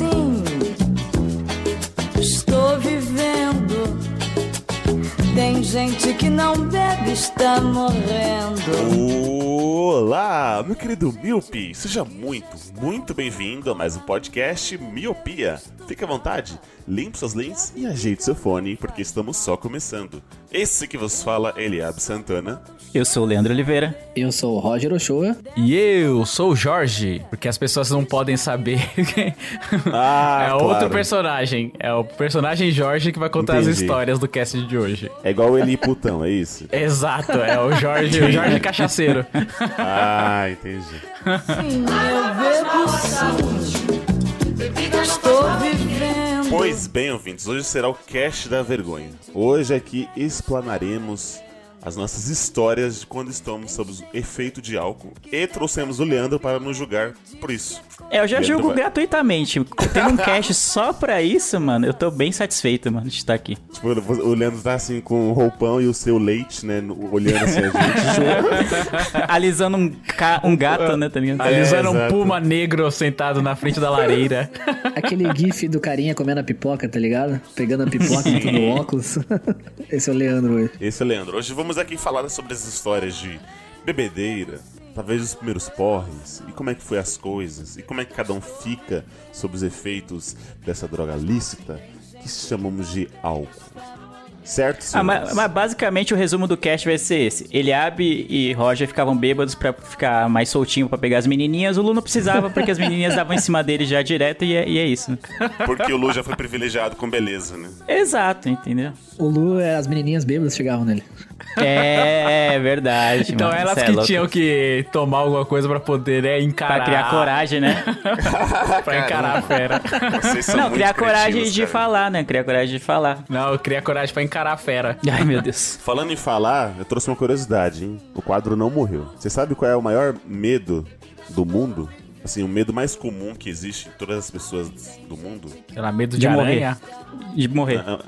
Bebo sim, estou vivendo. Tem gente que não bebe, está morrendo. Olá, meu querido Miopi. Seja muito, muito bem-vindo a mais um podcast Miopia. Fique à vontade, limpe suas lentes e ajeite seu fone, porque estamos só começando. Esse que vos fala é Eliab Santana. Eu sou o Leandro Oliveira. Eu sou o Roger Ochoa. E eu sou o Jorge, porque as pessoas não podem saber. Ah, é outro claro. personagem. É o personagem Jorge que vai contar as Entendi. histórias do cast de hoje. É igual o Eli Putão, é isso? Exato, é o Jorge, o Jorge Cachaceiro. Ah, entendi. Sim, eu bebo sim, estou vivendo. Pois bem, ouvintes, hoje será o cast da vergonha. Hoje aqui explanaremos as nossas histórias de quando estamos sob o efeito de álcool e trouxemos o Leandro para nos julgar por isso. É, eu já Leandro julgo gratuitamente. Tendo um cast só pra isso, mano, eu tô bem satisfeito, mano, de estar aqui. Tipo, o Leandro tá assim com o roupão e o seu leite, né, olhando assim a gente. Alisando um, ca- um gato, né, tá ligado? Alisando um exato. puma negro sentado na frente da lareira. Aquele gif do carinha comendo a pipoca, tá ligado? Pegando a pipoca e botando óculos. Esse é o Leandro hoje. Esse é o Leandro. Hoje vamos aqui falar sobre as histórias de bebedeira, talvez os primeiros porres, e como é que foi as coisas, e como é que cada um fica sob os efeitos dessa droga lícita que chamamos de álcool. Certo, Ah, mas, mas basicamente o resumo do cast vai ser esse. Eliabe e Roger ficavam bêbados pra ficar mais soltinho pra pegar as menininhas. O Lu não precisava porque as menininhas davam em cima dele já direto e é, e é isso. Porque o Lu já foi privilegiado com beleza, né? Exato, entendeu? O Lu, é, as menininhas bêbadas chegavam nele. É verdade, Então mano. elas é que louco. tinham que tomar alguma coisa pra poder né, encarar. Pra criar coragem, né? pra encarar a fera. Vocês são Não, criar coragem de cara. falar, né? Criar coragem de falar. Não, eu criei coragem pra encarar a fera. Ai, meu Deus. Falando em falar, eu trouxe uma curiosidade, hein? O quadro não morreu. Você sabe qual é o maior medo do mundo? Assim, o medo mais comum que existe em todas as pessoas do mundo? Sei lá, medo de, De morrer. De morrer. Não,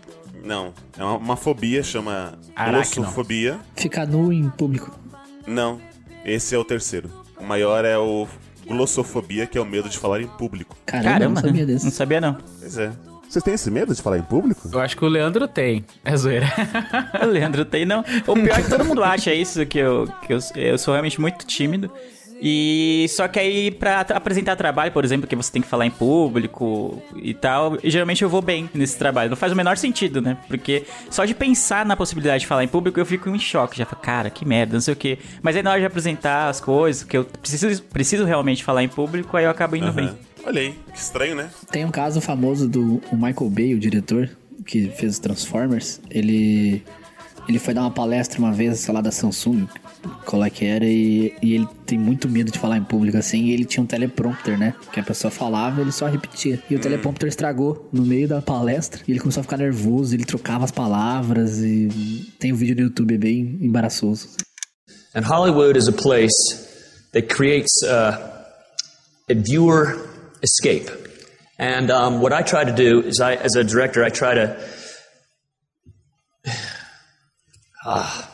é uma, uma fobia, chama Aracno. glossofobia. Ficar nu em público. Não, esse é o terceiro. O maior é o glossofobia, que é o medo de falar em público. Caramba, Caramba, não sabia não desse. sabia não. Pois é. Vocês têm esse medo de falar em público? Eu acho que o Leandro tem. É zoeira. O Leandro tem, não. O pior é que todo mundo acha isso, que eu, que eu, eu sou realmente muito tímido. E só que aí pra t- apresentar trabalho, por exemplo, que você tem que falar em público e tal, e geralmente eu vou bem nesse trabalho. Não faz o menor sentido, né? Porque só de pensar na possibilidade de falar em público, eu fico em choque. Já falo, cara, que merda, não sei o quê. Mas aí na hora de apresentar as coisas, que eu preciso, preciso realmente falar em público, aí eu acabo indo bem. Aham. Olha aí, que estranho, né? Tem um caso famoso do Michael Bay, o diretor, que fez os Transformers. Ele, ele foi dar uma palestra uma vez, sei lá, da Samsung, qual é que era, e, e ele tem muito medo de falar em público, assim, e ele tinha um teleprompter, né? Que a pessoa falava ele só repetia. E o teleprompter estragou no meio da palestra, e ele começou a ficar nervoso, ele trocava as palavras, e tem um vídeo no YouTube é bem embaraçoso. And Hollywood is a place that creates uh, a viewer escape. And um, what I try to do is, I, as a director, I try to. Ah,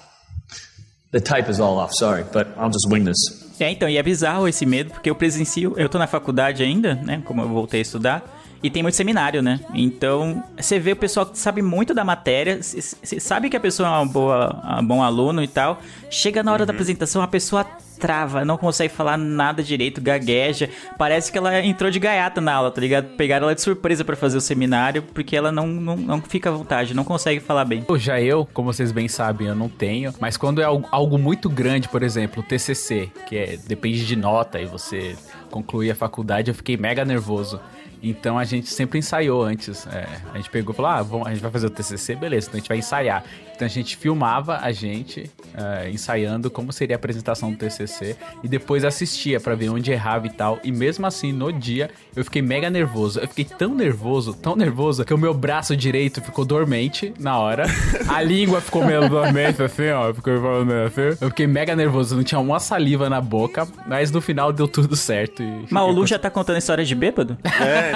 the type is all off. Sorry, but I'll just wing this. É, então, e é bizarro esse medo, porque eu presencio, eu tô na faculdade ainda, né, como eu voltei a estudar, e tem muito seminário, né? Então, você vê o pessoal que sabe muito da matéria, você sabe que a pessoa é uma boa, um bom aluno e tal, chega na hora da apresentação, a pessoa trava, não consegue falar nada direito, gagueja, parece que ela entrou de gaiata na aula, tá ligado? Pegaram ela de surpresa pra fazer o seminário, porque ela não, não, não fica à vontade, não consegue falar bem. Já eu, como vocês bem sabem, eu não tenho. Mas quando é algo, muito grande, por exemplo, TCC, que é, depende de nota e você concluir a faculdade, eu fiquei mega nervoso. Então a gente sempre ensaiou antes. É, a gente pegou e falou: ah, vamos, a gente vai fazer o TCC, beleza, então a gente vai ensaiar. Então a gente filmava a gente é, ensaiando como seria a apresentação do TCC e depois assistia pra ver onde errava e tal. E mesmo assim, no dia, eu fiquei mega nervoso. Eu fiquei tão nervoso, tão nervoso, que o meu braço direito ficou dormente na hora. A língua ficou meio dormente, assim, ó. Ficou falando assim. Eu fiquei mega nervoso, não tinha uma saliva na boca, mas no final deu tudo certo. e Mas o Lu já tá contando história de bêbado? É,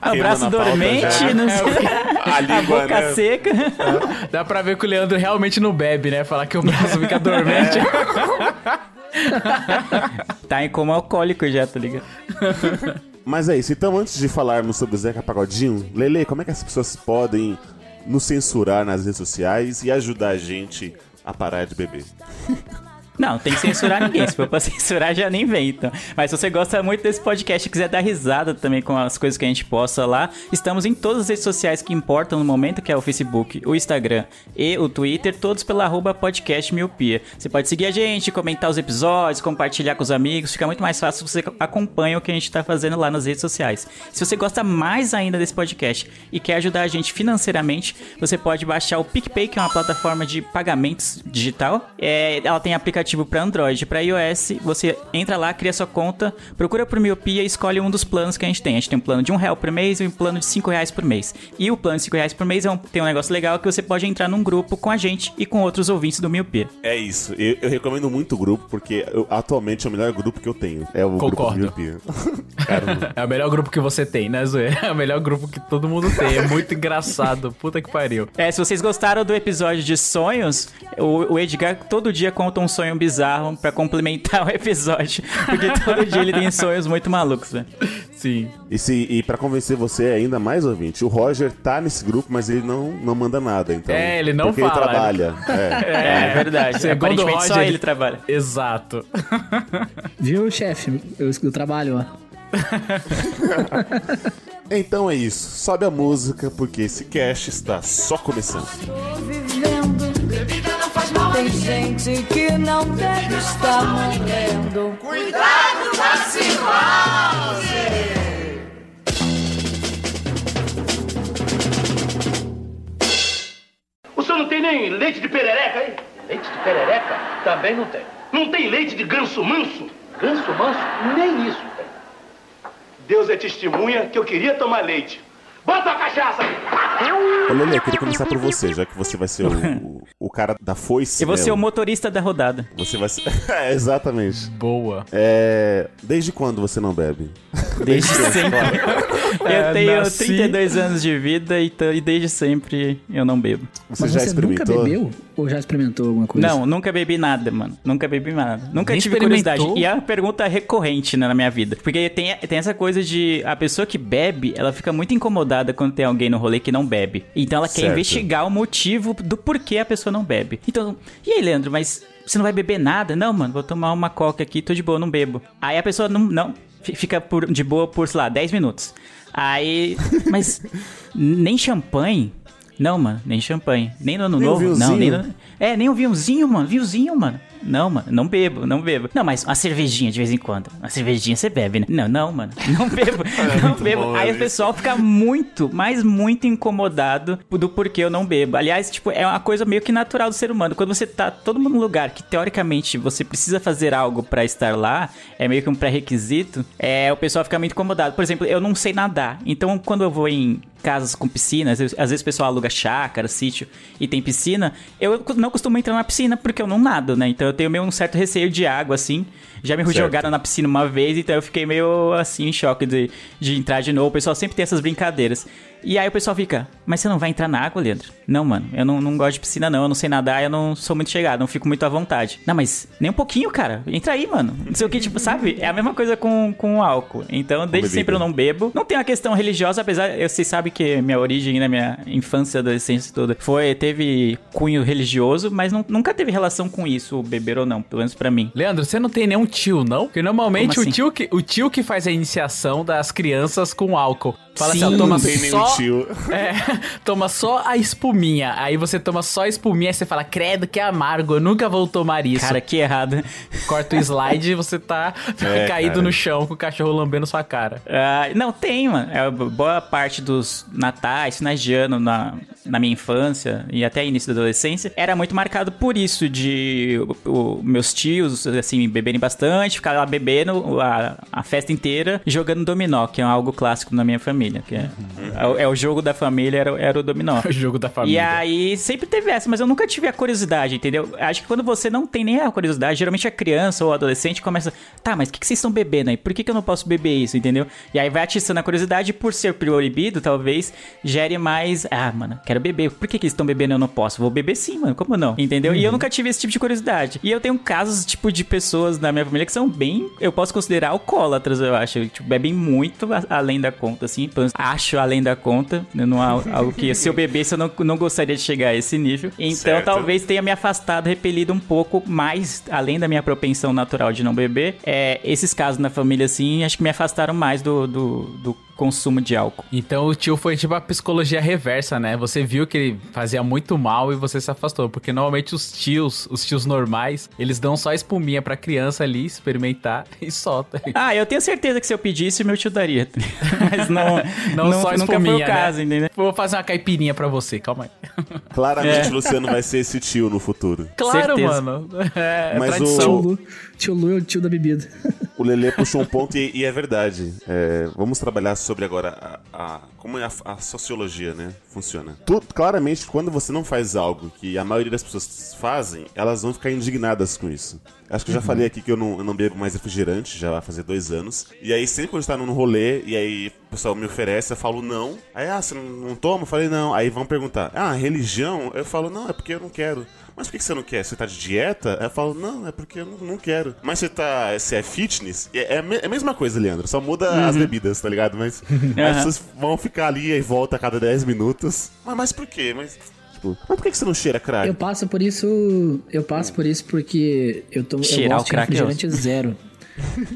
Ah, o braço dormente, não sei. A A língua, boca né? seca. Dá pra ver que o Leandro realmente não bebe, né? Falar que o braço fica dormente. Tá em coma alcoólico já, tá ligado? Mas é isso, então antes de falarmos sobre o Zeca Pagodinho, Lele, como é que as pessoas podem nos censurar nas redes sociais e ajudar a gente a parar de beber? Não, tem que censurar ninguém. Se for pra censurar, já nem vem, então. Mas se você gosta muito desse podcast e quiser dar risada também com as coisas que a gente posta lá, estamos em todas as redes sociais que importam no momento, que é o Facebook, o Instagram e o Twitter, todos pela arroba podcast miopia. Você pode seguir a gente, comentar os episódios, compartilhar com os amigos, fica muito mais fácil se você acompanha o que a gente tá fazendo lá nas redes sociais. Se você gosta mais ainda desse podcast e quer ajudar a gente financeiramente, você pode baixar o PicPay, que é uma plataforma de pagamentos digital. É, ela tem aplicativo para Android, para iOS. Você entra lá, cria sua conta, procura por miopia e escolhe um dos planos que a gente tem. A gente tem um plano de um real por mês e um plano de cinco reais por mês. E o plano de cinco reais por mês é um- tem um negócio legal que você pode entrar num grupo com a gente e com outros ouvintes do miopia. É isso, eu, eu recomendo muito o grupo, porque eu- atualmente é o melhor grupo que eu tenho. É o Concordo. grupo Miopia. Caramba. É o melhor grupo que você tem, né, Zoeira? É o melhor grupo que todo mundo tem. É muito engraçado. Puta que pariu. É, se vocês gostaram do episódio de sonhos, o, o Edgar todo dia conta um sonho bizarro pra complementar o episódio. Porque todo dia ele tem sonhos muito malucos, velho. Sim. E, se, e pra convencer você ainda mais ouvinte, o Roger tá nesse grupo, mas ele não, não manda nada. Então, É, ele não porque fala. ele trabalha. É. É, verdade. Segundo Aparentemente só Roger- ele trabalha. Exato. Viu, chefe? Eu, eu trabalho lá. Então é isso, sobe a música, porque esse cast está só começando. Tem gente que não deve estar morrendo. O senhor não tem nem leite de perereca aí? Leite de perereca? Também não tem. Não tem leite de ganso manso? Ganso manso? Nem isso tem. Deus é testemunha que eu queria tomar leite. Bota a cachaça! Ô Lele, eu queria começar por você, já que você vai ser o, o, o cara da foice. E você né? é o motorista da rodada. Você vai ser. é, exatamente. Boa. É. Desde quando você não bebe? Desde sempre. Eu É, tenho nasci- 32 anos de vida e, t- e desde sempre eu não bebo. Você Mas já você nunca experimentou? bebeu? Ou já experimentou alguma coisa? Não, nunca bebi nada, mano. Nunca bebi nada. Nunca Nem tive experimentou? curiosidade. E é uma pergunta recorrente né, na minha vida. Porque tem, tem essa coisa de a pessoa que bebe, ela fica muito incomodada quando tem alguém no rolê que não bebe. Então ela quer Certo. investigar o motivo do porquê a pessoa não bebe. Então, e aí, Leandro, mas você não vai beber nada? Não, mano, vou tomar uma coca aqui, tô de boa, não bebo. Aí a pessoa não, não fi- fica por- de boa por, sei lá, 10 minutos. Aí, mas nem champanhe? Não, mano, nem champanhe. Nem no ano Nem um novo? Não, vinhozinho? nem no... É, nem um vinhozinho, mano. Vinhozinho, mano. Não, mano, não bebo, não bebo. Não, mas uma cervejinha de vez em quando. Uma cervejinha você bebe, né? Não, não, mano. Não bebo, não muito bebo. bom Aí o isso. pessoal fica muito, mas muito incomodado do porquê eu não bebo. Aliás, tipo, é uma coisa meio que natural do ser humano. Quando você tá todo mundo num lugar que teoricamente você precisa fazer algo pra estar lá, é meio que um pré-requisito, é, o pessoal fica muito incomodado. Por exemplo, eu não sei nadar. Então, quando eu vou em casas com piscina, às vezes, às vezes o pessoal aluga chácara, sítio e tem piscina, eu não costumo entrar na piscina porque eu não nado, né? Então eu tenho meio um certo receio de água, assim. Já me Certo. jogaram na piscina uma vez, então eu fiquei meio assim em choque de, de entrar de novo. O pessoal sempre tem essas brincadeiras. E aí o pessoal fica, mas você não vai entrar na água, Leandro? Não, mano, eu não, não gosto de piscina, não. Eu não sei nadar, eu não sou muito chegado, não fico muito à vontade. Não, mas nem um pouquinho, cara. Entra aí, mano. Não sei o que, tipo, sabe? É a mesma coisa com, com o álcool. Então, desde sempre eu não bebo. Não tem uma questão religiosa, apesar, eu, vocês sabem que minha origem na minha infância, adolescência toda, foi, teve cunho religioso, mas não- nunca teve relação com isso, beber ou não, pelo menos pra mim. Leandro, você não tem nenhum tio, não? Porque normalmente assim? o, tio que, o tio que faz a iniciação das crianças com álcool. Fala Sim. assim, ó, toma Não tem nenhum só tio. É, toma só a espuminha. Aí você toma só a espuminha e você fala, credo, que amargo, eu nunca vou tomar isso. Cara, que errado. Corta o slide e você tá É, caído cara. no chão com o cachorro lambendo sua cara. Ah, não, tem, mano. É, boa parte dos natais, finais de ano na, na minha infância e até início da adolescência era muito marcado por isso, de o- o- meus tios, assim, beberem bastante, ficar lá bebendo a, a festa inteira jogando dominó, que é algo clássico na minha família. Que é, é, o- é o jogo da família, era, era o dominó. O jogo da E família. aí sempre teve essa, mas eu nunca tive a curiosidade, entendeu? Acho que quando você não tem nem a curiosidade, geralmente a criança ou adolescente começa, tá, mas o que, que vocês estão bebendo aí? Por que, que eu não posso beber isso, entendeu? E aí vai atiçando a curiosidade e por ser proibido, talvez gere mais, ah, mano, quero beber. Por que, que eles estão bebendo e eu não posso? Vou beber sim, mano, como não? Entendeu? E eu nunca tive esse tipo de curiosidade. E eu tenho casos, tipo, de pessoas na minha família que são bem, eu posso considerar alcoólatras, eu acho. Tipo, bebem muito a- além da conta, assim. Acho além da conta. Não há algo que, se eu bebesse, eu não, não gostaria de chegar a esse nível. Então, Certo. talvez tenha me afastado, repelido um pouco mais, além da minha propensão natural de não beber. É, esses casos na família, assim, acho que me afastaram mais do, do, do consumo de álcool. Então o tio foi tipo a psicologia reversa, né? Você viu que ele fazia muito mal e você se afastou. Porque normalmente os tios, os tios normais, eles dão só espuminha pra criança ali experimentar e solta. Ah, eu tenho certeza que se eu pedisse, meu tio daria. Mas não, Não, não só nunca foi espuminha, o caso, né? entendeu? Vou fazer uma caipirinha pra você, calma aí. Claramente É. o Luciano vai ser esse tio no futuro. Claro, Certeza. mano. É, Mas Tio tradição. o- tio Lu é o tio da bebida. O Lelê puxou um ponto e, e é verdade. É, vamos trabalhar sobre agora a, a- como é a, a sociologia, né? Funciona. Tu- claramente, quando você não faz algo que a maioria das pessoas fazem, elas vão ficar indignadas com isso. Acho que eu já falei aqui que eu não, eu não bebo mais refrigerante, já vai fazer dois anos. E aí, sempre quando está num rolê, e aí o pessoal me oferece, eu falo não. Aí, ah, você não, não toma? Eu falei não. Aí vão perguntar, ah, religião? Eu falo, não, é porque eu não quero. Mas por que que você não quer? Você tá de dieta? Aí eu falo, não, é porque eu não, não quero. Mas você tá. Você é fitness? É, é a é a mesma coisa, Leandro. Só muda as bebidas, tá ligado? Mas as pessoas vão ficar ali e volta a cada 10 minutos. Mas, mas por quê? Mas. Tipo, mas por que que você não cheira crack? Eu passo por isso. Eu passo por isso porque eu, tô, eu Cheirar gosto o crack de é refrigerante zero.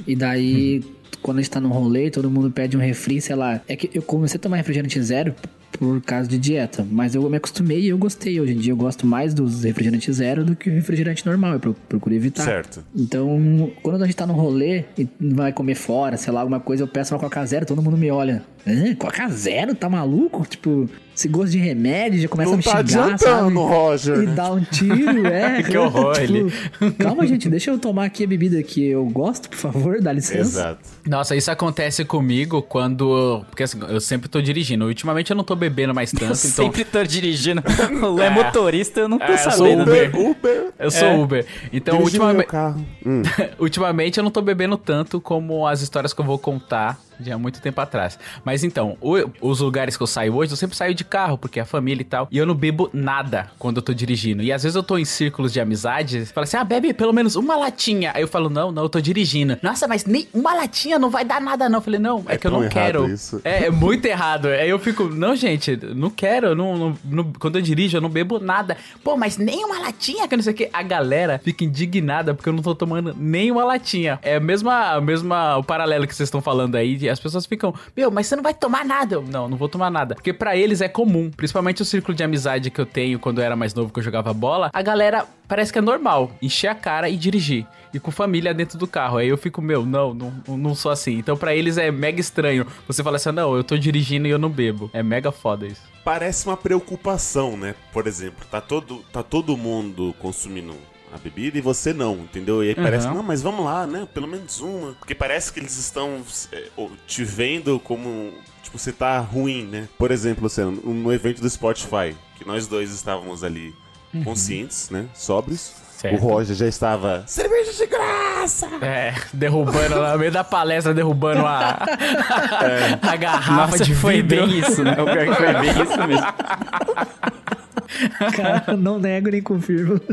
E daí, quando a gente tá num rolê, todo mundo pede um refri, sei lá. É que eu comecei a tomar refrigerante zero por causa de dieta. Mas eu me acostumei e eu gostei. Hoje em dia eu gosto mais dos refrigerantes zero do que o refrigerante normal. Eu pro- procuro evitar. Certo. Então, quando a gente tá num rolê e vai comer fora, sei lá, alguma coisa, eu peço uma Coca Zero, todo mundo me olha. Hã? Coca Zero? Tá maluco? Tipo, esse gosto de remédio já começa Não a me tá xingar, adiantando, sabe? Roger. E dá um tiro, é. Que horror, ele. Calma, gente, deixa eu tomar aqui a bebida que eu gosto, por favor, dá licença. Exato. Nossa, isso acontece comigo quando. Porque assim, eu sempre tô dirigindo. Ultimamente eu não tô bebendo mais tanto, Eu então. sempre tô dirigindo. O Lé é motorista, eu não tô É, eu sou sabendo. Uber. Uber. Eu sou É. Uber. Então, ultimamente. carro. Hum. Ultimamente eu não tô bebendo tanto como as histórias que eu vou contar de há muito tempo atrás. Mas então, o- os lugares que eu saio hoje, eu sempre saio de carro, porque é a família e tal. E eu não bebo nada quando eu tô dirigindo. E às vezes eu tô em círculos de amizade, fala assim: ah, bebe pelo menos uma latinha. Aí eu falo: não, não, eu tô dirigindo. Nossa, mas nem uma latinha não vai dar nada, não. Eu falei: não, é, É que eu não quero. isso. É, é muito errado. Aí eu fico, não, gente, não quero. Não, não- não- quando eu dirijo, eu não bebo nada. Pô, mas nem uma latinha, que não sei o que. A galera fica indignada porque eu não tô tomando nem uma latinha. É a mesma, a mesma o paralelo que vocês estão falando aí. de- As pessoas ficam, meu, mas você não vai tomar nada. Eu, não, não vou tomar nada. Porque pra eles é comum. Principalmente o círculo de amizade que eu tenho quando eu era mais novo, que eu jogava bola. A galera parece que é normal encher a cara e dirigir. E com família dentro do carro. Aí eu fico, meu, não, não, não sou assim. Então pra eles é mega estranho. Você fala assim, não, eu tô dirigindo e eu não bebo. É mega foda isso. Parece uma preocupação, né? Por exemplo, tá todo, tá todo mundo consumindo a bebida e você não, entendeu? E aí parece, Uhum. não, mas vamos lá, né? Pelo menos uma. Porque parece que eles estão é, te vendo como. Tipo, você tá ruim, né? Por exemplo, Luciano, no evento do Spotify, que nós dois estávamos ali conscientes, né? Sóbrios. Certo. O Roger já estava. Cerveja de graça! É, derrubando, no meio da palestra, derrubando a, a garrafa Nossa, de foi vidro. bem isso, né? O pior que foi bem isso mesmo. Cara, não nego nem confirmo.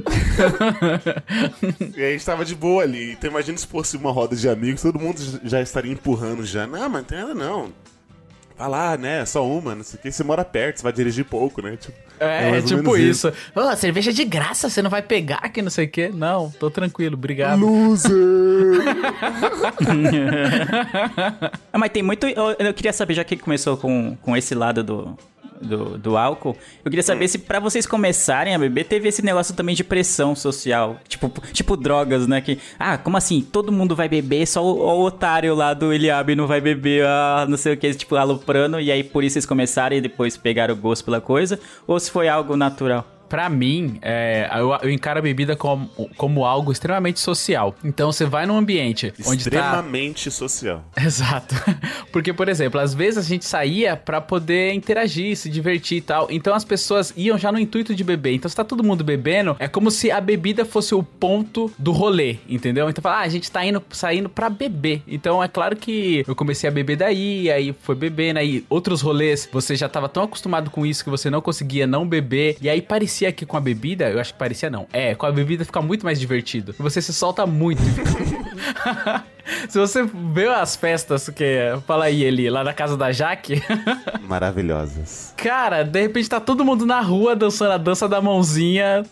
E aí a gente tava de boa ali. Então imagina se fosse uma roda de amigos, todo mundo já estaria empurrando já. Não, mas não tem nada não. Fala, ah, né, só uma, não sei o que, você mora perto, você vai dirigir pouco, né? Tipo, É, ou tipo menos isso. Ô, cerveja de graça, você não vai pegar que não sei o quê. Não, tô tranquilo, obrigado. Loser! Ah, mas tem muito. Eu, eu queria saber, já que começou com, com esse lado do, do, do álcool, eu queria saber se pra vocês começarem a beber, teve esse negócio também de pressão social. Tipo, tipo drogas, né? Que, ah, como assim? Todo mundo vai beber, só o, o otário lá do Eliabe não vai beber, ah, não sei o que, tipo, aloprando, e aí por isso vocês começaram e depois pegaram o gosto pela coisa? Ou se foi algo natural? Pra mim, é, eu, eu encaro a bebida como, como algo extremamente social. Então você vai num ambiente onde tá. Extremamente social. Exato. Porque, por exemplo, às vezes a gente saía pra poder interagir, se divertir e tal. Então as pessoas iam já no intuito de beber. Então se tá todo mundo bebendo, é como se a bebida fosse o ponto do rolê, entendeu? Então fala, ah, a gente tá indo, saindo pra beber. Então é claro que eu comecei a beber daí, aí foi bebendo, aí outros rolês, você já tava tão acostumado com isso que você não conseguia não beber. E aí parecia que com a bebida, eu acho que parecia não. É, com a bebida fica muito mais divertido. Você se solta muito. Se você vê as festas que. Fala aí, Eli, lá na casa da Jaque. Maravilhosas. Cara, de repente tá todo mundo na rua dançando a dança da mãozinha,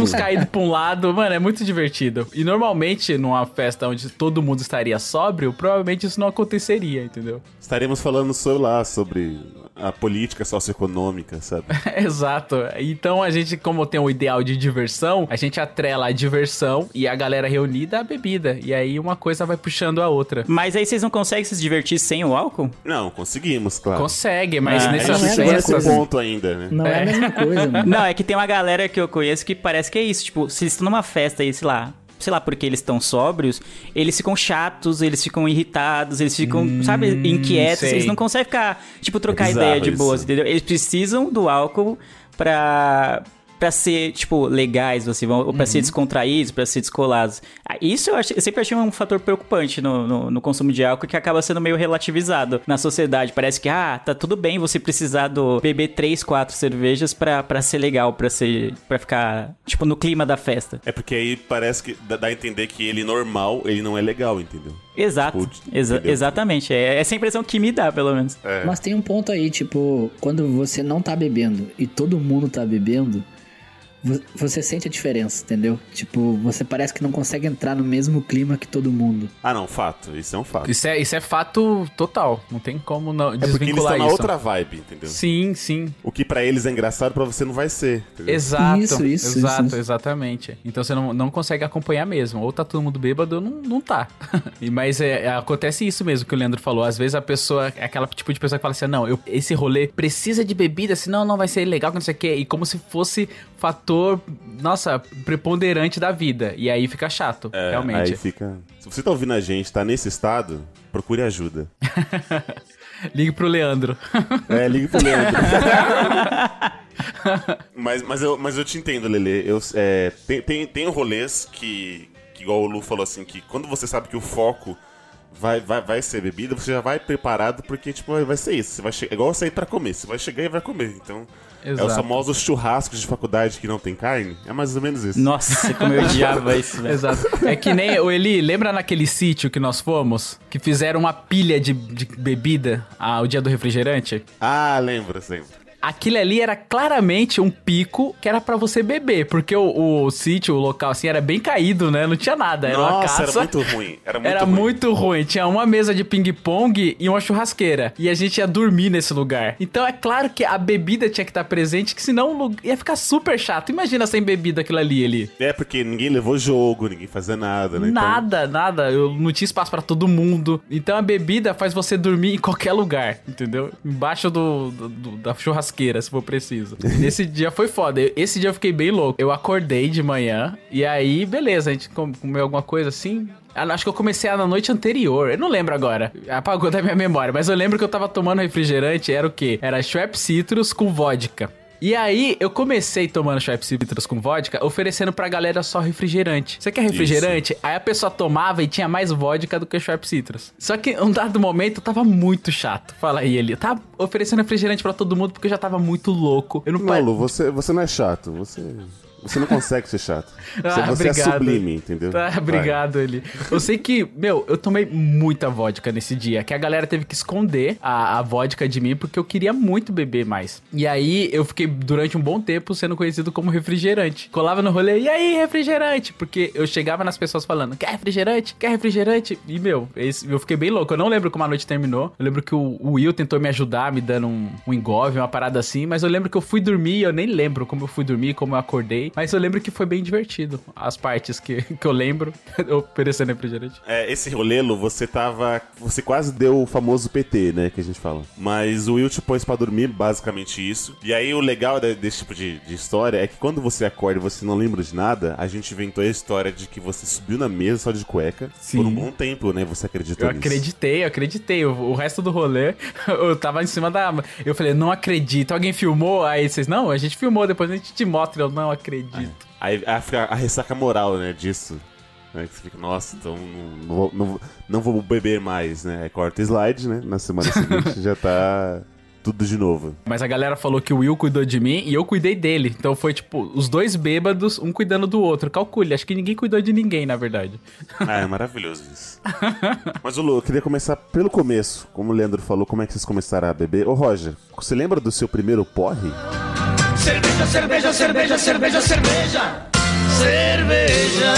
uns caídos pra um lado. Mano, é muito divertido. E normalmente, numa festa onde todo mundo estaria sóbrio, provavelmente isso não aconteceria, entendeu? Estaremos falando sobre lá, sobre a política socioeconômica, sabe? Exato. Então a gente, como tem um ideal de diversão, a gente atrela a diversão e a galera reunida à bebida. E aí uma coisa vai puxando a outra. Mas aí vocês não conseguem se divertir sem o álcool? Não, conseguimos, claro. Consegue, mas Ah, a nessas gente não é chegou nesse ponto ainda, né? Não é, a mesma coisa, mano. Não, é que tem uma galera que eu conheço que parece que é isso. Tipo, se estão numa festa aí, sei lá. Sei lá, porque eles estão sóbrios, eles ficam chatos, eles ficam irritados, eles ficam, sabe, inquietos, sei. eles não conseguem ficar, tipo, trocar É ideia de isso. boas, entendeu? Eles precisam do álcool pra, pra ser, tipo, legais, assim, ou pra ser descontraídos, pra ser descolados. Ah, Isso eu, acho, eu sempre achei um fator preocupante no, no, no consumo de álcool, que acaba sendo meio relativizado na sociedade. Parece que, ah, tá tudo bem você precisar do beber três, quatro cervejas pra, pra ser legal, pra ser, pra ficar, tipo, no clima da festa. É porque aí parece que dá a entender que ele normal, ele não é legal, entendeu? Exato, Tipo, exa- exatamente. É essa impressão que me dá, pelo menos. É. Mas tem um ponto aí, tipo, quando você não tá bebendo e todo mundo tá bebendo, você sente a diferença, entendeu? Tipo, você parece que não consegue entrar no mesmo clima que todo mundo. Ah, não, fato. Isso é um fato. Isso é, isso é fato total. Não tem como não É porque eles desvincular estão na outra vibe, entendeu? Sim, sim. O que pra eles é engraçado, pra você não vai ser. entendeu? Exato. Isso, isso, exato, isso. exatamente. Então você não, não consegue acompanhar mesmo. Ou tá todo mundo bêbado ou não, não tá. E, Mas é, acontece isso mesmo que o Leandro falou. Às vezes a pessoa, é aquela tipo de pessoa que fala assim: não, eu, esse rolê precisa de bebida, senão não vai ser legal, que não sei o quê. E como se fosse fator, nossa, preponderante da vida. E aí fica chato, É, realmente. Aí fica. Se você tá ouvindo a gente, tá nesse estado, procure ajuda. Ligue pro Leandro. É, ligue pro Leandro. mas, mas, eu, mas eu te entendo, Lele. Eu, é, tem, tem, tem rolês que, que, igual o Lu falou assim, que quando você sabe que o foco vai, vai, vai ser bebida, você já vai preparado, porque, tipo, vai- vai ser isso. Você vai che- é igual sair pra comer. Você vai chegar e vai comer. Então, é Exato. os famosos churrascos de faculdade que não tem carne. É mais ou menos isso. Nossa, como eu odiava isso, velho. Exato. É que nem o Eli, lembra naquele sítio que nós fomos? Que fizeram uma pilha de, de bebida ao dia do refrigerante? Ah, lembra, lembra. Aquilo ali era claramente um pico que era pra você beber, porque o, o sítio, o local assim, era bem caído, né? Não tinha nada. Era uma Nossa, caça. era muito ruim. Era muito Era ruim. muito ruim. Tinha uma mesa de ping-pong e uma churrasqueira. E a gente ia dormir nesse lugar. Então é claro que a bebida tinha que estar presente, que senão ia ficar super chato. Imagina sem bebida aquilo ali, ali. É, porque ninguém levou jogo, ninguém fazia nada, né? Então- Nada, nada. Eu não tinha espaço pra todo mundo. Então a bebida faz você dormir em qualquer lugar, entendeu? Embaixo do, do- do- da churrasqueira, se for preciso. Esse dia foi foda. Esse dia eu fiquei bem louco. Eu acordei de manhã e aí, beleza, a gente com- comeu alguma coisa assim. Ah, Acho que eu comecei na noite anterior. Eu não lembro agora. Apagou da minha memória. Mas eu lembro que eu tava tomando refrigerante. Era o quê? Era Schweppes Citrus com vodka. E aí, eu comecei tomando Schweppes Citrus com vodka, oferecendo pra galera só refrigerante. Você quer refrigerante? Aí a pessoa tomava e tinha mais vodka do que Schweppes Citrus. Só que, um dado momento, tava muito chato. Fala aí, ele. Tá oferecendo refrigerante pra todo mundo porque eu já tava muito louco. Eu não, Não, pa- Lu, você, você não é chato. Você, Você não consegue ser chato. Ah, você é obrigado. sublime, entendeu? Tá, Vai. obrigado, Eli. Eu sei que, meu, eu tomei muita vodka nesse dia, que a galera teve que esconder a, a vodka de mim porque eu queria muito beber mais. E aí eu fiquei durante um bom tempo sendo conhecido como refrigerante. Colava no rolê, e aí, refrigerante? Porque eu chegava nas pessoas falando, quer refrigerante? Quer refrigerante? E, meu, esse- eu fiquei bem louco. Eu não lembro como a noite terminou. Eu lembro que o, o Will tentou me ajudar, me dando um, um engove, uma parada assim, mas eu lembro que eu fui dormir, eu nem lembro como eu fui dormir, como eu acordei, mas eu lembro que foi bem divertido. As partes que, que eu lembro, oferecendo refrigerante. É, esse rolelo, você tava. Você quase deu o famoso PT, né? Que a gente fala. Mas o Will te pôs pra dormir, basicamente isso. E aí o legal de- desse tipo de, de história é que quando você acorda e você não lembra de nada, a gente inventou a história de que você subiu na mesa só de cueca Sim. por um bom tempo, né? Você acreditou Eu nisso. acreditei, eu acreditei. O, o resto do rolê, eu tava em cima da. Eu falei, não acredito. Alguém filmou? Aí vocês, não, a gente filmou, depois a gente te mostra. Eu não acredito. Aí aí fica a ressaca moral, né, disso. Né, que você fica, nossa, então não, não, vou, não, não vou beber mais, né? Aí corta o slide, né? Na semana seguinte já tá tudo de novo. Mas a galera falou que o Will cuidou de mim e eu cuidei dele. Então foi tipo, os dois bêbados, um cuidando do outro. Calcule, acho que ninguém cuidou de ninguém, na verdade. Ah, é maravilhoso isso. Mas, ô Lu, eu queria começar pelo começo. Como o Leandro falou, como é que vocês começaram a beber? Ô, Roger, você lembra do seu primeiro porre? Cerveja, cerveja, cerveja, cerveja, cerveja. Cerveja.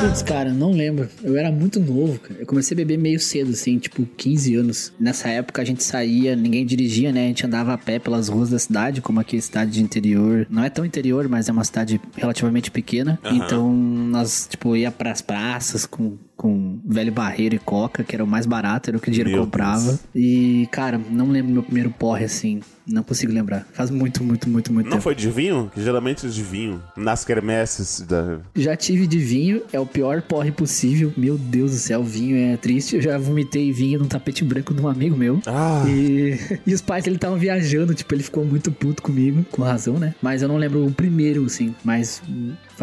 Putz, cara, não lembro. Eu era muito novo, cara. Eu comecei a beber meio cedo, assim, tipo 15 anos. Nessa época a gente saía, ninguém dirigia, né? A gente andava a pé pelas ruas da cidade, como aqui cidade de interior. Não é tão interior, mas é uma cidade relativamente pequena. Aham. Então nós, tipo, ia pras praças com, com velho barreiro e coca, que era o mais barato, era o que o dinheiro Meu comprava. Deus. E, cara, não lembro meu primeiro porre, assim. Não consigo lembrar. Faz muito, muito, muito, muito Não tempo. foi de vinho? Que geralmente é de vinho. Nas quermesses da... Já tive de vinho, é o pior porre possível. Meu Deus do céu, vinho é triste. Eu já vomitei vinho num tapete branco de um amigo meu. Ah, E, e os pais dele estavam viajando, tipo, ele ficou muito puto comigo, com razão, né? Mas eu não lembro o primeiro, assim, mas.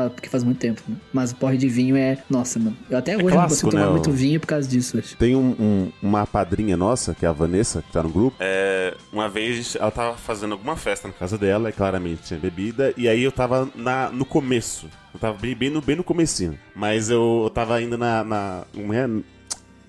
Porque faz muito tempo, né? Mas o porre de vinho é. Nossa, mano. Eu até hoje não clássico, consigo tomar né, muito vinho por causa disso, acho. Tem um- um- uma padrinha nossa, que é a Vanessa, que tá no grupo. É, uma vez ela tava fazendo alguma festa na casa dela, e claramente tinha bebida, e aí eu tava na, no começo. Eu tava bem, bem, no, bem no comecinho. Mas eu, eu tava ainda na. na como é?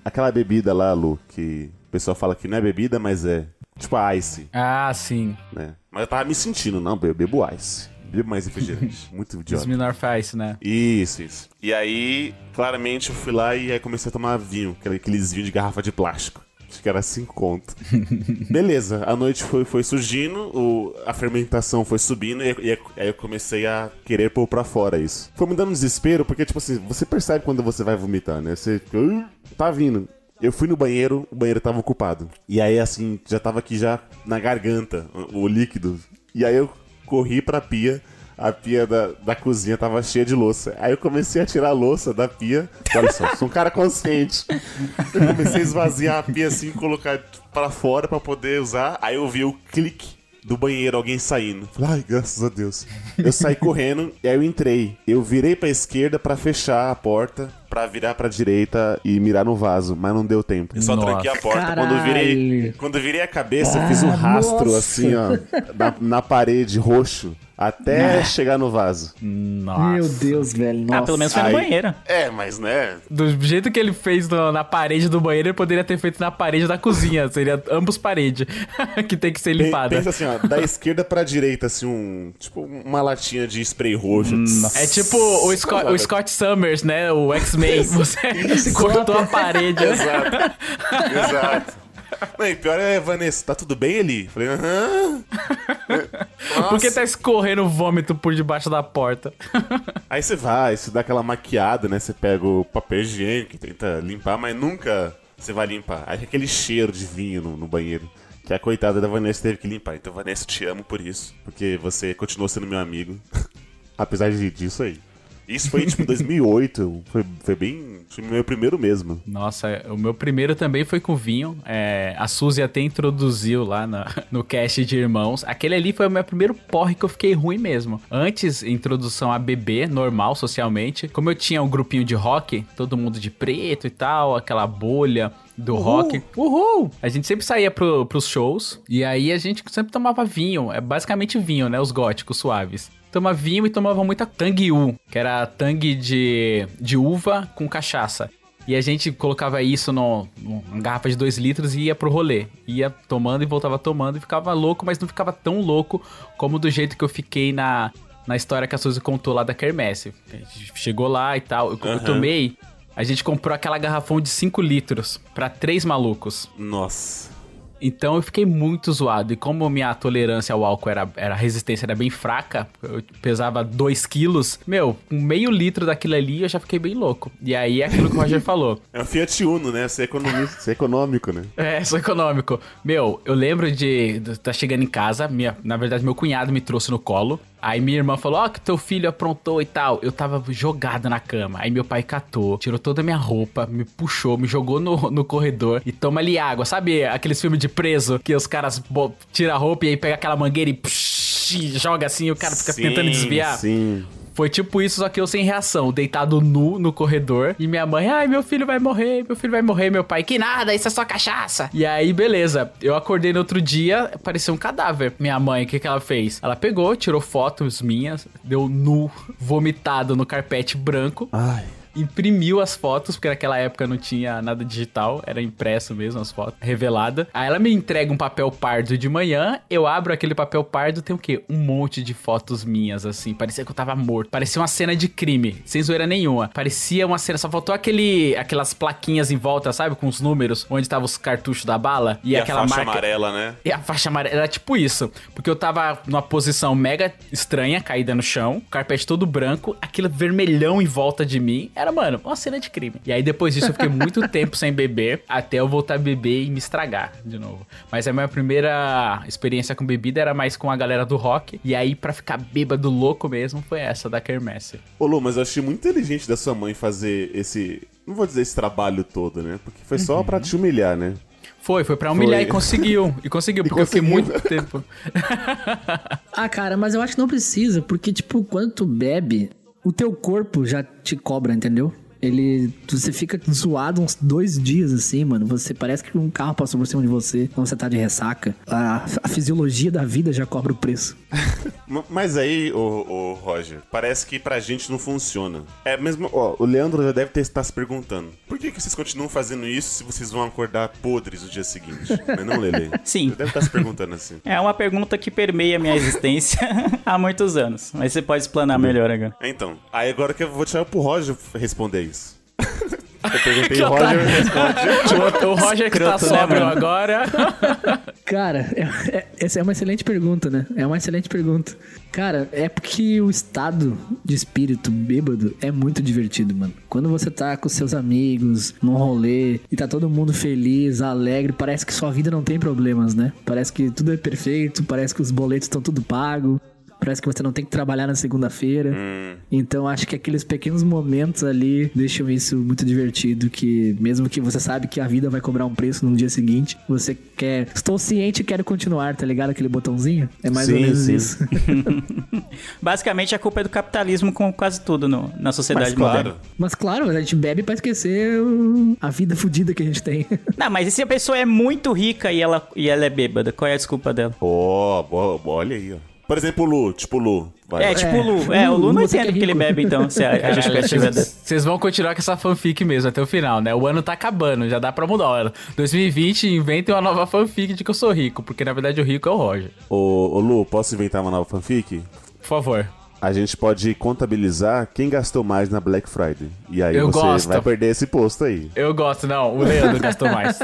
Aquela bebida lá, Lu, que o pessoal fala que não é bebida, mas é. Tipo a ice, Ah, sim. né? Mas eu tava me sentindo, não, eu bebo ice. Bebo mais refrigerante. Muito idiota. Smirnoff Ice, né? Isso, isso. E aí, claramente, eu fui lá e aí comecei a tomar vinho, aquele- aqueles vinhos de garrafa de plástico. Acho que era 5 conto. Beleza, a noite foi, foi surgindo, o- a fermentação foi subindo e, e aí eu comecei a querer pôr pra fora isso. Foi me dando um desespero, porque, tipo assim, você percebe quando você vai vomitar, né? Você fica, "Ih, tá vindo. Eu fui no banheiro, o banheiro tava ocupado. E aí, assim, já tava aqui já na garganta, o, o líquido. E aí eu corri pra pia, a pia da, da cozinha tava cheia de louça. Aí eu comecei a tirar a louça da pia. Olha só, sou um cara consciente. Eu comecei a esvaziar a pia assim, colocar pra fora pra poder usar. Aí eu vi o clique do banheiro, alguém saindo. Ai, graças a Deus. Eu saí correndo e aí eu entrei. Eu virei pra esquerda pra fechar a porta, pra virar pra direita e mirar no vaso, mas não deu tempo. Eu só Nossa. tranquei a porta. Quando eu virei, Caralho. quando virei a cabeça, eu fiz um Ah, rastro nossa. assim, ó, na, na parede, roxo, até chegar no vaso. Nossa. Meu Deus, velho. Nossa. Ah, pelo menos foi Aí- no banheiro. É, mas né? Do jeito que ele fez no- na parede do banheiro, ele poderia ter feito na parede da cozinha. Seria ambos parede. que tem que ser limpada. Pensa assim, ó, da esquerda pra direita, assim, um. Tipo, uma latinha de spray roxo. É tipo o, Scott, o Scott Summers, né? O X-Men. Você cortou a parede. Exato. Exato. Não, e pior é, Vanessa, tá tudo bem ali? Falei, aham. Por que Nossa. tá escorrendo vômito por debaixo da porta? Aí você vai, você dá aquela maquiada, né? Você pega o papel higiênico e tenta limpar, mas nunca você vai limpar. Aí aquele cheiro de vinho no, no banheiro. Que a coitada da Vanessa teve que limpar. Então, Vanessa, te amo por isso. Porque você continuou sendo meu amigo. Apesar de- disso aí. Isso foi tipo 2008. Foi, foi bem. Foi meu primeiro mesmo. Nossa, o meu primeiro também foi com vinho. É, a Suzy até introduziu lá na- no cast de irmãos. Aquele ali foi o meu primeiro porre que eu fiquei ruim mesmo. Antes, introdução a bebê, normal, socialmente. Como eu tinha um grupinho de rock, todo mundo de preto e tal, aquela bolha do rock. Uhul! A gente sempre saía pro, pros shows e aí a gente sempre tomava vinho. É basicamente vinho, né? Os góticos suaves. Tomava vinho e tomava muita Tangue-U, que era tangue de, de uva com cachaça. E a gente colocava isso no, numa garrafa de 2 litros e ia pro rolê. Ia tomando e voltava tomando e ficava louco, mas não ficava tão louco como do jeito que eu fiquei na, na história que a Suzy contou lá da Kermesse. A gente chegou lá e tal. Eu, eu Aham. tomei. A gente comprou aquela garrafão de 5 litros pra três malucos. Nossa. Então eu fiquei muito zoado. E como minha tolerância ao álcool era, era resistência era bem fraca, eu pesava 2 quilos, meu, com meio litro daquilo ali eu já fiquei bem louco. E aí é aquilo que o Roger falou. É um Fiat Uno, né? Você é, você é econômico, né? É, sou econômico. Meu, eu lembro de de tá chegando em casa, minha, na verdade meu cunhado me trouxe no colo. Aí minha irmã falou, ó, que teu filho aprontou e tal. Eu tava jogado na cama. Aí meu pai catou, tirou toda a minha roupa, me puxou, me jogou no, no corredor e toma ali água. Sabe aqueles filmes de preso que os caras tiram a roupa e aí pega aquela mangueira e, psh, joga assim e o cara fica Sim, tentando desviar? Sim. Foi tipo isso, só que eu sem reação, deitado nu no corredor. E minha mãe, ai, meu filho vai morrer, meu filho vai morrer. Meu pai, que nada, isso é só cachaça. E aí, beleza. Eu acordei no outro dia, parecia um cadáver. Minha mãe, o que, que ela fez? Ela pegou, tirou fotos minhas, deu nu, vomitado no carpete branco. Ai. Imprimiu as fotos, porque naquela época não tinha nada digital, era impresso mesmo as fotos, revelada. Aí ela me entrega um papel pardo de manhã, eu abro aquele papel pardo, tem o quê? Um monte de fotos minhas, assim. Parecia que eu tava morto. Parecia uma cena de crime, sem zoeira nenhuma. Parecia uma cena, só faltou aquele, aquelas plaquinhas em volta, sabe? Com os números, onde estavam os cartuchos da bala. E, E, aquela a faixa marca. amarela, né? E a faixa amarela era tipo isso. Porque eu tava numa posição mega estranha, caída no chão, carpete todo branco, aquilo vermelhão em volta de mim. Era, mano, uma cena de crime. E aí depois disso eu fiquei muito tempo sem beber, até eu voltar a beber e me estragar de novo. Mas a minha primeira experiência com bebida era mais com a galera do rock. E aí, pra ficar bêbado louco mesmo, foi essa da Kermesse. Ô Lu, mas eu achei muito inteligente da sua mãe fazer esse. Não vou dizer esse trabalho todo, né? Porque foi só pra te humilhar, né? Foi, foi pra humilhar Foi. e conseguiu. E conseguiu, E porque eu fiquei muito tempo. Ah, cara, mas eu acho que não precisa, porque, tipo, quando tu bebe, o teu corpo já te cobra, entendeu? Ele. Você fica zoado uns dois dias assim, mano. Você parece que um carro passou por cima de você quando você tá de ressaca. A, a fisiologia da vida já cobra o preço. Mas aí, ô, ô, Roger, parece que pra gente não funciona. É mesmo, ó, o Leandro já deve ter estar se perguntando: por que, que vocês continuam fazendo isso se vocês vão acordar podres no dia seguinte? Não é não, Lele? Sim. Você deve estar se perguntando assim. É uma pergunta que permeia a minha existência há muitos anos. Mas você pode explanar melhor agora. Então, aí agora que eu vou tirar pro Roger responder isso. Eu perguntei o Roger responde. O, Roger que tá Escroto, né, sóbrio agora. Cara, é- é- essa é uma excelente pergunta, né? É uma excelente pergunta. Cara, é porque o estado de espírito bêbado é muito divertido, mano. Quando você tá com seus amigos, num rolê, e tá todo mundo feliz, alegre, parece que sua vida não tem problemas, né? Parece que tudo é perfeito, parece que os boletos estão tudo pago. Parece que você não tem que trabalhar na segunda-feira. Então acho que aqueles pequenos momentos ali deixam isso muito divertido. Que mesmo que você sabe que a vida vai cobrar um preço no dia seguinte, você quer. Estou ciente e quero continuar, tá ligado? Aquele botãozinho? É mais ou Sim, menos sim. isso. Basicamente, a culpa é do capitalismo com quase tudo no- na sociedade Mas claro. moderna. Mas claro, a gente bebe pra esquecer a vida fodida que a gente tem. Não, mas e se a pessoa é muito rica e ela, e ela é bêbada? Qual é a desculpa dela? Ó, bo- olha aí, ó. Por exemplo, o Lu, tipo o Lu. Vai, É, vai. tipo o Lu. É, o Lu não é entende porque ele bebe, então, se a, a justificativa é. Vocês vão continuar com essa fanfic mesmo até o final, né? O ano tá acabando, já dá pra mudar. Olha, 2020 inventem uma nova fanfic de que eu sou rico, porque na verdade o rico é o Roger. Ô, ô, Lu, posso inventar uma nova fanfic? Por favor. A gente pode contabilizar quem gastou mais na Black Friday. E aí Eu você gosto. vai perder esse posto aí. Eu gosto, não. O Leandro gastou mais.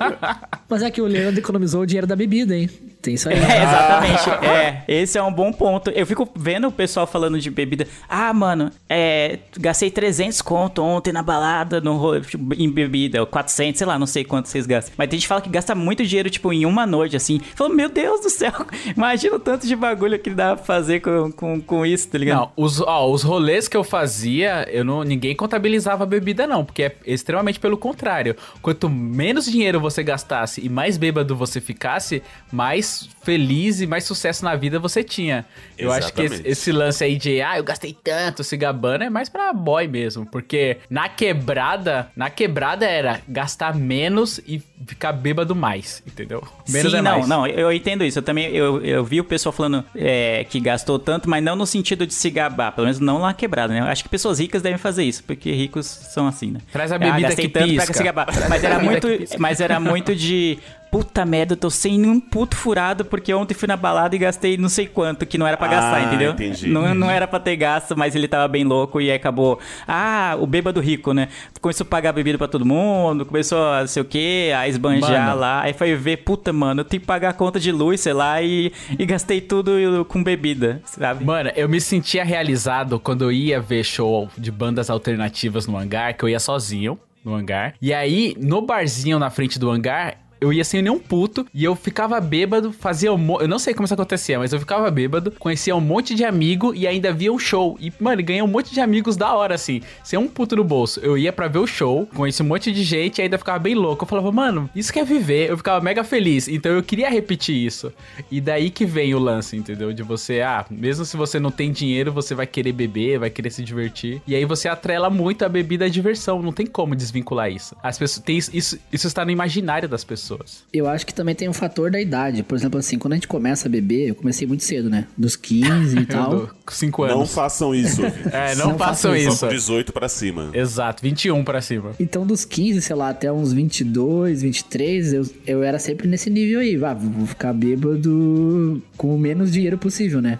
Mas é que o Leandro economizou o dinheiro da bebida, hein? Tem isso aí. É, exatamente. É, esse é um bom ponto. Eu fico vendo o pessoal falando de bebida. Ah, mano, é, gastei 300 conto ontem na balada, no, tipo, em bebida, 400, sei lá, não sei quanto vocês gastam. Mas tem gente que fala que gasta muito dinheiro, tipo, em uma noite, assim. Falando, meu Deus do céu, imagina o tanto de bagulho que dá pra fazer com, com, com isso, tá ligado? Não, os, ó, os rolês que eu fazia, eu não, ninguém contabilizava a bebida, não, porque é extremamente pelo contrário. Quanto menos dinheiro você gastasse e mais bêbado você ficasse, mais feliz e mais sucesso na vida você tinha. Eu acho que esse, esse lance aí de, ah, eu gastei tanto se gabando é mais pra boy mesmo. Porque na quebrada, na quebrada era gastar menos e ficar bêbado mais, entendeu? Menos Sim, é não, mais. não, eu entendo isso. Eu também eu, eu vi o pessoal falando é, que gastou tanto, mas não no sentido de se gabar, pelo menos não lá quebrada, né? Eu acho que pessoas ricas devem fazer isso, porque ricos são assim, né? Traz a Ah, bebida gastei que tanto pra se gabar. Mas era muito, que pisca. mas era muito de puta merda, eu tô sem um puto furado porque ontem fui na balada e gastei não sei quanto que não era pra Ah, gastar, entendeu? entendi. Não, não era pra ter gasto, mas ele tava bem louco e aí acabou. Ah, o bêbado rico, né? Começou a pagar bebida pra todo mundo, começou a sei o quê, a esbanjar Mano. lá. Aí foi ver, puta, mano, eu tenho que pagar a conta de luz, sei lá, e, e gastei tudo com bebida, sabe? Mano, eu me sentia realizado quando eu ia ver show de bandas alternativas no hangar, que eu ia sozinho no hangar. E aí, no barzinho na frente do hangar, eu ia sem nenhum puto e eu ficava bêbado, fazia um. Eu não sei como isso acontecia, mas eu ficava bêbado, conhecia um monte de amigo e ainda via um show. E, mano, ganhei um monte de amigos da hora, assim. Sem um puto no bolso. Eu ia pra ver o show, conheci um monte de gente e ainda ficava bem louco. Eu falava, mano, isso que é viver. Eu ficava mega feliz. Então eu queria repetir isso. E daí que vem o lance, entendeu? De você, ah, mesmo se você não tem dinheiro, você vai querer beber, vai querer se divertir. E aí você atrela muito a bebida à diversão. Não tem como desvincular isso. As pessoas. Tem isso, isso está no imaginário das pessoas. Eu acho que também tem um fator da idade. Por exemplo, assim, quando a gente começa a beber, eu comecei muito cedo, né? Dos 15 e tal. 5 Não anos. façam isso. É, não, Não façam façam isso. Só 18 pra cima. Exato, 21 pra cima. Então, dos 15, sei lá, até uns 22, 23, eu, eu era sempre nesse nível aí. Vá, vou ficar bêbado com o menos dinheiro possível, né?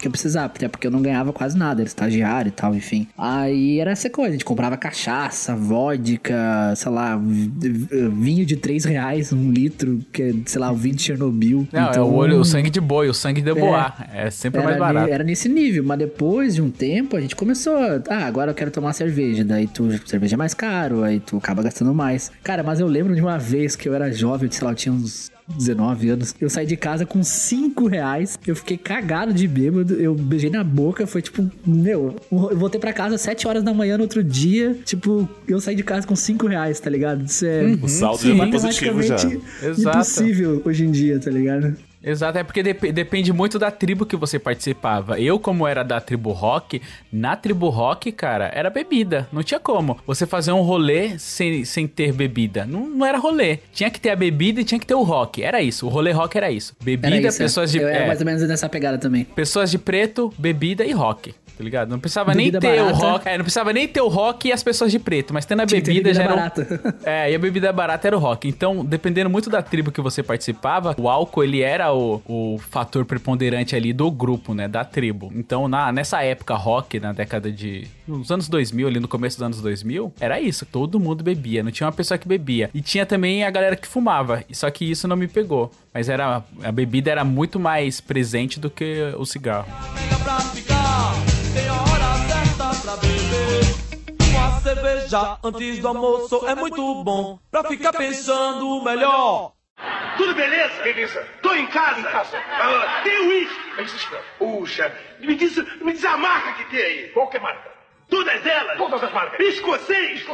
Que eu precisava, até porque eu não ganhava quase nada, era estagiário e tal, enfim. Aí era essa coisa, a gente comprava cachaça, vodka, sei lá, vinho de 3 reais, um litro, que é, sei lá, o vinho de Chernobyl. Não, é Então, o olho, o sangue de boi, o sangue de boar. É, sempre mais barato. era nesse nível, mas depois de um tempo a gente começou. a- Ah, agora eu quero tomar cerveja. Daí tu, cerveja é mais caro, aí tu acaba gastando mais. Cara, mas eu lembro de uma vez que eu era jovem, sei lá, eu tinha uns 19 anos. Eu saí de casa com 5 reais. Eu fiquei cagado de bêbado. Eu beijei na boca. Foi tipo, meu, eu voltei pra casa às 7 horas da manhã no outro dia. Tipo, eu saí de casa com 5 reais, tá ligado? Isso é. O saldo já tá positivo já. Exato. impossível hoje em dia, tá ligado? Exato, é porque dep- depende muito da tribo que você participava. Eu, como era da tribo rock, na tribo rock, cara, era bebida. Não tinha como. Você fazer um rolê sem, sem ter bebida. Não, não era rolê. Tinha que ter a bebida e tinha que ter o rock. Era isso. O rolê rock era isso. Bebida, Era isso, é. pessoas de. Eu era é, mais ou menos nessa pegada também. Pessoas de preto, bebida e rock. Tá ligado? Não precisava Bebida nem ter o barata. rock. É, não precisava nem ter o rock e as pessoas de preto. Mas tendo a Tinha ter bebida, já bebida era. um- barata. É, e a bebida barata era o rock. Então, dependendo muito da tribo que você participava, o álcool ele era o, o fator preponderante ali do grupo, né? Da tribo. Então, na, nessa época rock, na década de. Nos anos 2000, ali no começo dos anos 2000, era isso. Todo mundo bebia. Não tinha uma pessoa que bebia. E tinha também a galera que fumava. Só que isso não me pegou. Mas era a bebida era muito mais presente do que o cigarro. pra ficar, tem a hora certa pra beber. Uma cerveja antes do almoço é muito bom pra ficar pensando melhor. Tudo beleza? Beleza. Tô em casa. Ah, tem uísque. Puxa, me diz, me diz a marca que tem aí. Qual que é marca? Todas elas? Todas as marcas. Escocês?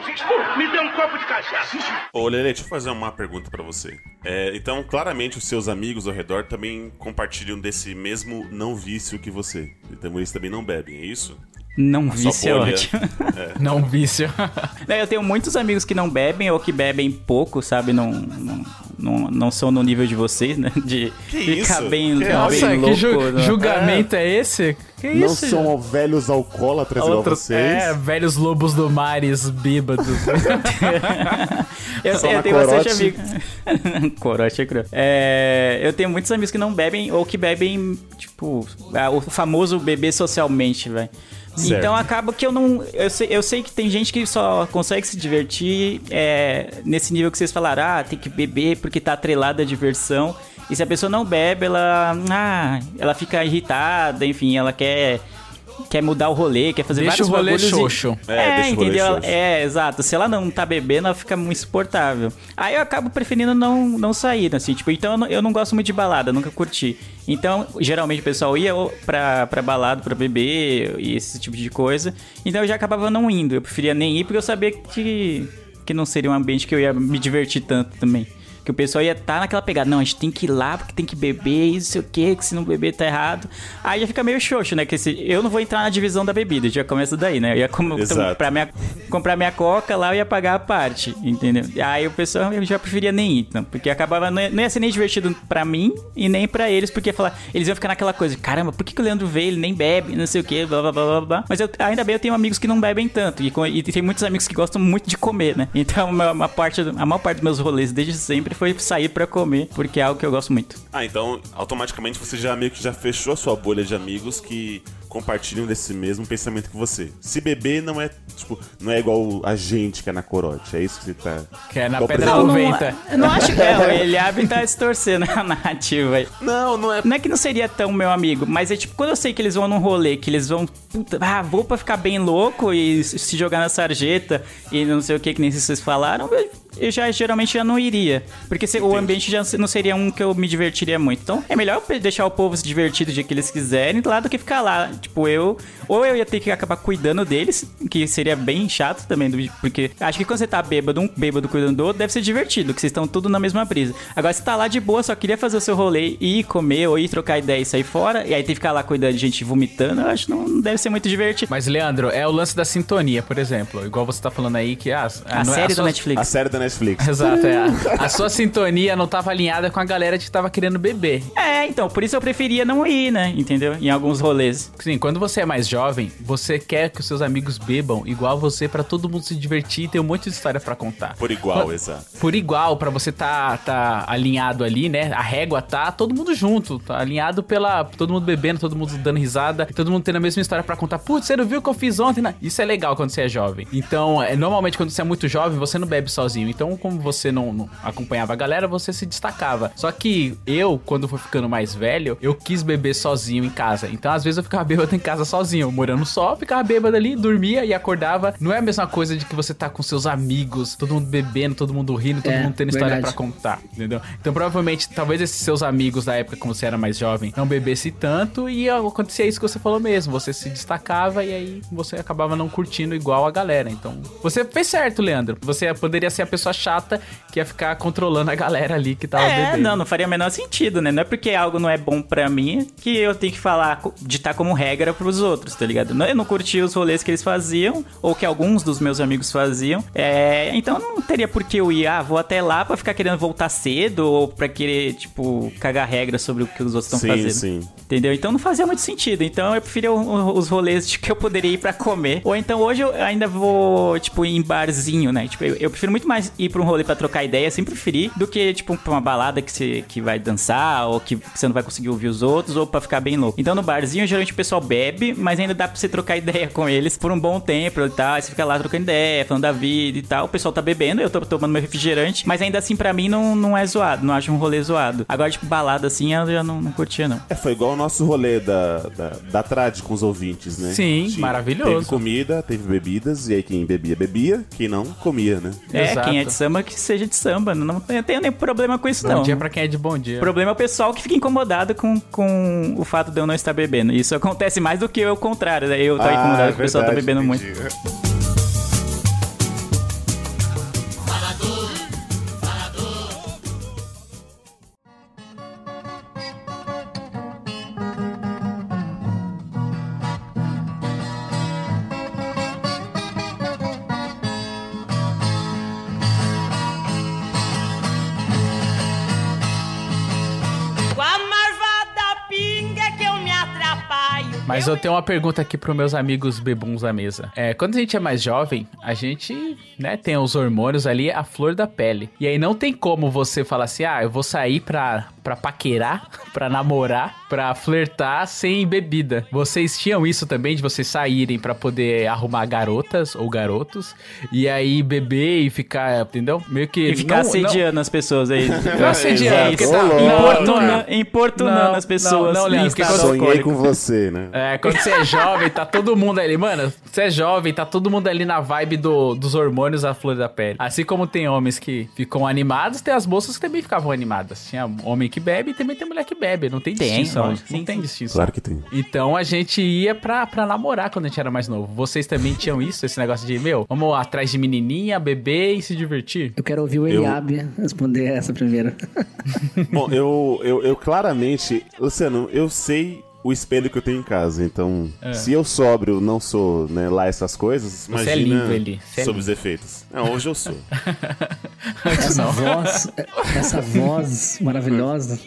Me dê um copo de cachaça. Ô, Lele, deixa eu fazer uma pergunta pra você. É, então, claramente, os seus amigos ao redor também compartilham desse mesmo não vício que você. Então, eles também não bebem, é isso? Não A vício é ótimo. Não vício. É, Eu tenho muitos amigos que não bebem ou que bebem pouco, sabe? Não, não, não, não são no nível de vocês, né? De Que ficar isso? bem, Que- bem Nossa, que louco. ju- né? julgamento é, esse? Que não isso? são velhos alcoólatras igual Outros, vocês. é, velhos lobos do mares bêbados. Eu, Só eu tenho bastante corote. amigos. corote é cruel. É, eu tenho muitos amigos que não bebem ou que bebem, tipo, ah, o famoso beber socialmente, velho. Certo. Então acaba que eu não. Eu sei, eu sei que tem gente que só consegue se divertir é, nesse nível que vocês falaram, ah, tem que beber porque tá atrelada à diversão. E se a pessoa não bebe, ela. Ah, ela fica irritada, enfim, ela quer. Quer mudar o rolê, quer fazer Deixa vários o rolê bagulhos e- xoxo. É, É, deixa o rolê entendeu? xoxo. É, exato. Se ela não tá bebendo, ela fica muito insuportável. Aí eu acabo preferindo não, não sair, assim, tipo, então eu não, eu não gosto muito de balada, nunca curti. Então, geralmente o pessoal ia pra, pra balada pra beber e esse tipo de coisa. Então eu já acabava não indo. Eu preferia nem ir porque eu sabia que, que não seria um ambiente que eu ia me divertir tanto também. Que o pessoal ia estar naquela pegada, não, a gente tem que ir lá porque tem que beber, isso sei o quê, que se não beber tá errado. Aí já fica meio xoxo, né? Que se, eu não vou entrar na divisão da bebida, já começa daí, né? Eu ia com, comprar, minha, comprar minha coca lá, eu ia pagar a parte, entendeu? E aí o pessoal já preferia nem ir, então, porque acabava, não ia, não ia ser nem divertido pra mim e nem pra eles, porque ia falar, eles iam ficar naquela coisa, caramba, por que, que o Leandro veio, ele nem bebe, não sei o quê, blá blá blá blá blá. Mas eu, ainda bem eu tenho amigos que não bebem tanto, e, e tem muitos amigos que gostam muito de comer, né? Então uma, uma parte, a maior parte dos meus rolês desde sempre foi sair pra comer, porque é algo que eu gosto muito. Ah, então automaticamente você já meio que já fechou a sua bolha de amigos que compartilham desse mesmo pensamento que você. Se beber não é, tipo, não é igual a gente que é na corote. É isso que você tá. Que é na igual pedra por exemplo- Não, não, 90. eu não acho que é, o Eliabe tá distorcendo a narrativa aí. Não, não é. Não é que não seria tão meu amigo, mas é tipo, quando eu sei que eles vão num rolê, que eles vão, puta, ah, vou pra ficar bem louco e se jogar na sarjeta e não sei o que, que nem vocês falaram, eu, eu já geralmente já não iria. Porque se- o ambiente já não seria um que eu me divertiria muito. Então é melhor eu deixar o povo se divertir do jeito que eles quiserem lá do que ficar lá. Tipo, eu. Ou eu ia ter que acabar cuidando deles, que seria bem chato também, porque acho que quando você tá bêbado, um bêbado cuidando do outro, deve ser divertido, que vocês estão tudo na mesma brisa. Agora, se tá lá de boa, só queria fazer o seu rolê, ir comer ou ir trocar ideia e sair fora, e aí tem que ficar lá cuidando de gente vomitando, eu acho que não, não deve ser muito divertido. Mas, Leandro, é o lance da sintonia, por exemplo. Igual você tá falando aí que ah, A não é- série da sua- Netflix. A série da Netflix. Exato, é. A, a sua sintonia não tava alinhada com a galera que tava querendo beber. É, então, por isso eu preferia não ir, né? Entendeu? Em alguns rolês. Sim, quando você é mais jovem, você quer que os seus amigos bebam igual você pra todo mundo se divertir e ter um monte de história pra contar. Por igual, exato. Por igual, pra você tá, tá alinhado ali, né? A régua tá todo mundo junto, tá alinhado pela todo mundo bebendo, todo mundo dando risada, todo mundo tendo a mesma história pra contar. Putz, você não viu o que eu fiz ontem? né? Isso é legal quando você é jovem. Então, é, normalmente quando você é muito jovem, você não bebe sozinho. Então, como você não, não acompanhava a galera, você se destacava. Só que eu, quando fui ficando mais velho, eu quis beber sozinho em casa. Então, às vezes eu ficava bêbado em casa sozinho, morando só, ficava bêbado ali, dormia e acordava. Não é a mesma coisa de que você tá com seus amigos, todo mundo bebendo, todo mundo rindo, todo É, mundo tendo história pra contar, entendeu? Então, provavelmente, talvez esses seus amigos da época, quando você era mais jovem, não bebesse tanto e acontecia isso que você falou mesmo. Você se destacava e aí você acabava não curtindo igual a galera. Então, você fez certo, Leandro. Você poderia ser a pessoa chata que ia ficar controlando a galera ali que tava É, bebendo. não, não faria o menor sentido, né? Não é porque algo não é bom pra mim que eu tenho que falar, ditar como regra pros outros, tá ligado? Eu não curti os rolês que eles faziam, ou que alguns dos meus amigos faziam. É, então não teria por que eu ir, ah, vou até lá pra ficar querendo voltar cedo, ou pra querer, tipo, cagar regra sobre o que os outros estão fazendo. sim. Entendeu? Então não fazia muito sentido. Então eu preferia os rolês de que eu poderia ir pra comer. Ou então hoje eu ainda vou, tipo, em barzinho, né? Tipo, eu, eu prefiro muito mais ir pra um rolê pra trocar ideia, sempre preferi, do que, tipo, pra uma balada que você que vai dançar, ou que você não vai conseguir ouvir os outros, ou pra ficar bem louco. Então no barzinho, geralmente o pessoal bebe, mas ainda dá pra você trocar ideia com eles por um bom tempo e tal. Aí você fica lá trocando ideia, falando da vida e tal. O pessoal tá bebendo, eu tô tomando meu refrigerante, mas ainda assim, pra mim, não, não é zoado, não acho um rolê zoado. Agora, tipo, balada assim, eu já não, não curtia, não. É, foi igual o nosso rolê da, da, da Trad com os ouvintes, né? Sim, maravilhoso. Teve comida, teve bebidas, e aí quem bebia, bebia, quem não, comia, né? É, Exato. quem é de samba que seja de samba. Não, não tenho nenhum problema com isso, Bom não. dia pra quem é de bom dia. O problema é o pessoal que fica incomodado com, com o fato de eu não estar bebendo. Isso acontece mais do que eu, o contrário. Né? Eu tô Ah, incomodado é com o pessoal tá bebendo muito. entendi. Com Mas eu tenho uma pergunta aqui pros meus amigos bebuns da mesa. É, quando a gente é mais jovem, a gente, né, tem os hormônios ali, a flor da pele. E aí não tem como você falar assim, ah, eu vou sair pra, pra paquerar, pra namorar, pra flertar sem bebida. Vocês tinham isso também, de vocês saírem pra poder arrumar garotas ou garotos, e aí beber e ficar, entendeu? Meio que... E ficar não- assediando as pessoas aí. Não assediando, É, porque isso. tá- não, Importuna- não é. Importunando Não, as pessoas. não, não, Leandro, porque quando- Sonhei alcoólico. com você, né? É, quando você é jovem, tá todo mundo ali. Mano, você é jovem, tá todo mundo ali na vibe do, dos hormônios à flor da pele. Assim como tem homens que ficam animados, tem as moças que também ficavam animadas. Tinha homem que bebe e também tem mulher que bebe. Não tem, Tem, distinção. lógico, não sim, tem sim. distinção. Claro que tem. Então a gente ia pra, pra namorar quando a gente era mais novo. Vocês também tinham isso, esse negócio de, meu, vamos atrás de menininha, beber e se divertir? Eu quero ouvir o Eu- Eliabe responder essa primeiro. Bom, eu, eu, eu claramente. Luciano, eu sei o espelho que eu tenho em casa. Então, É. se eu sóbrio não sou né, lá essas coisas, Você é imagina limpo, Eli. Você é sobre os efeitos. Não, hoje eu sou. Essa voz, essa voz maravilhosa.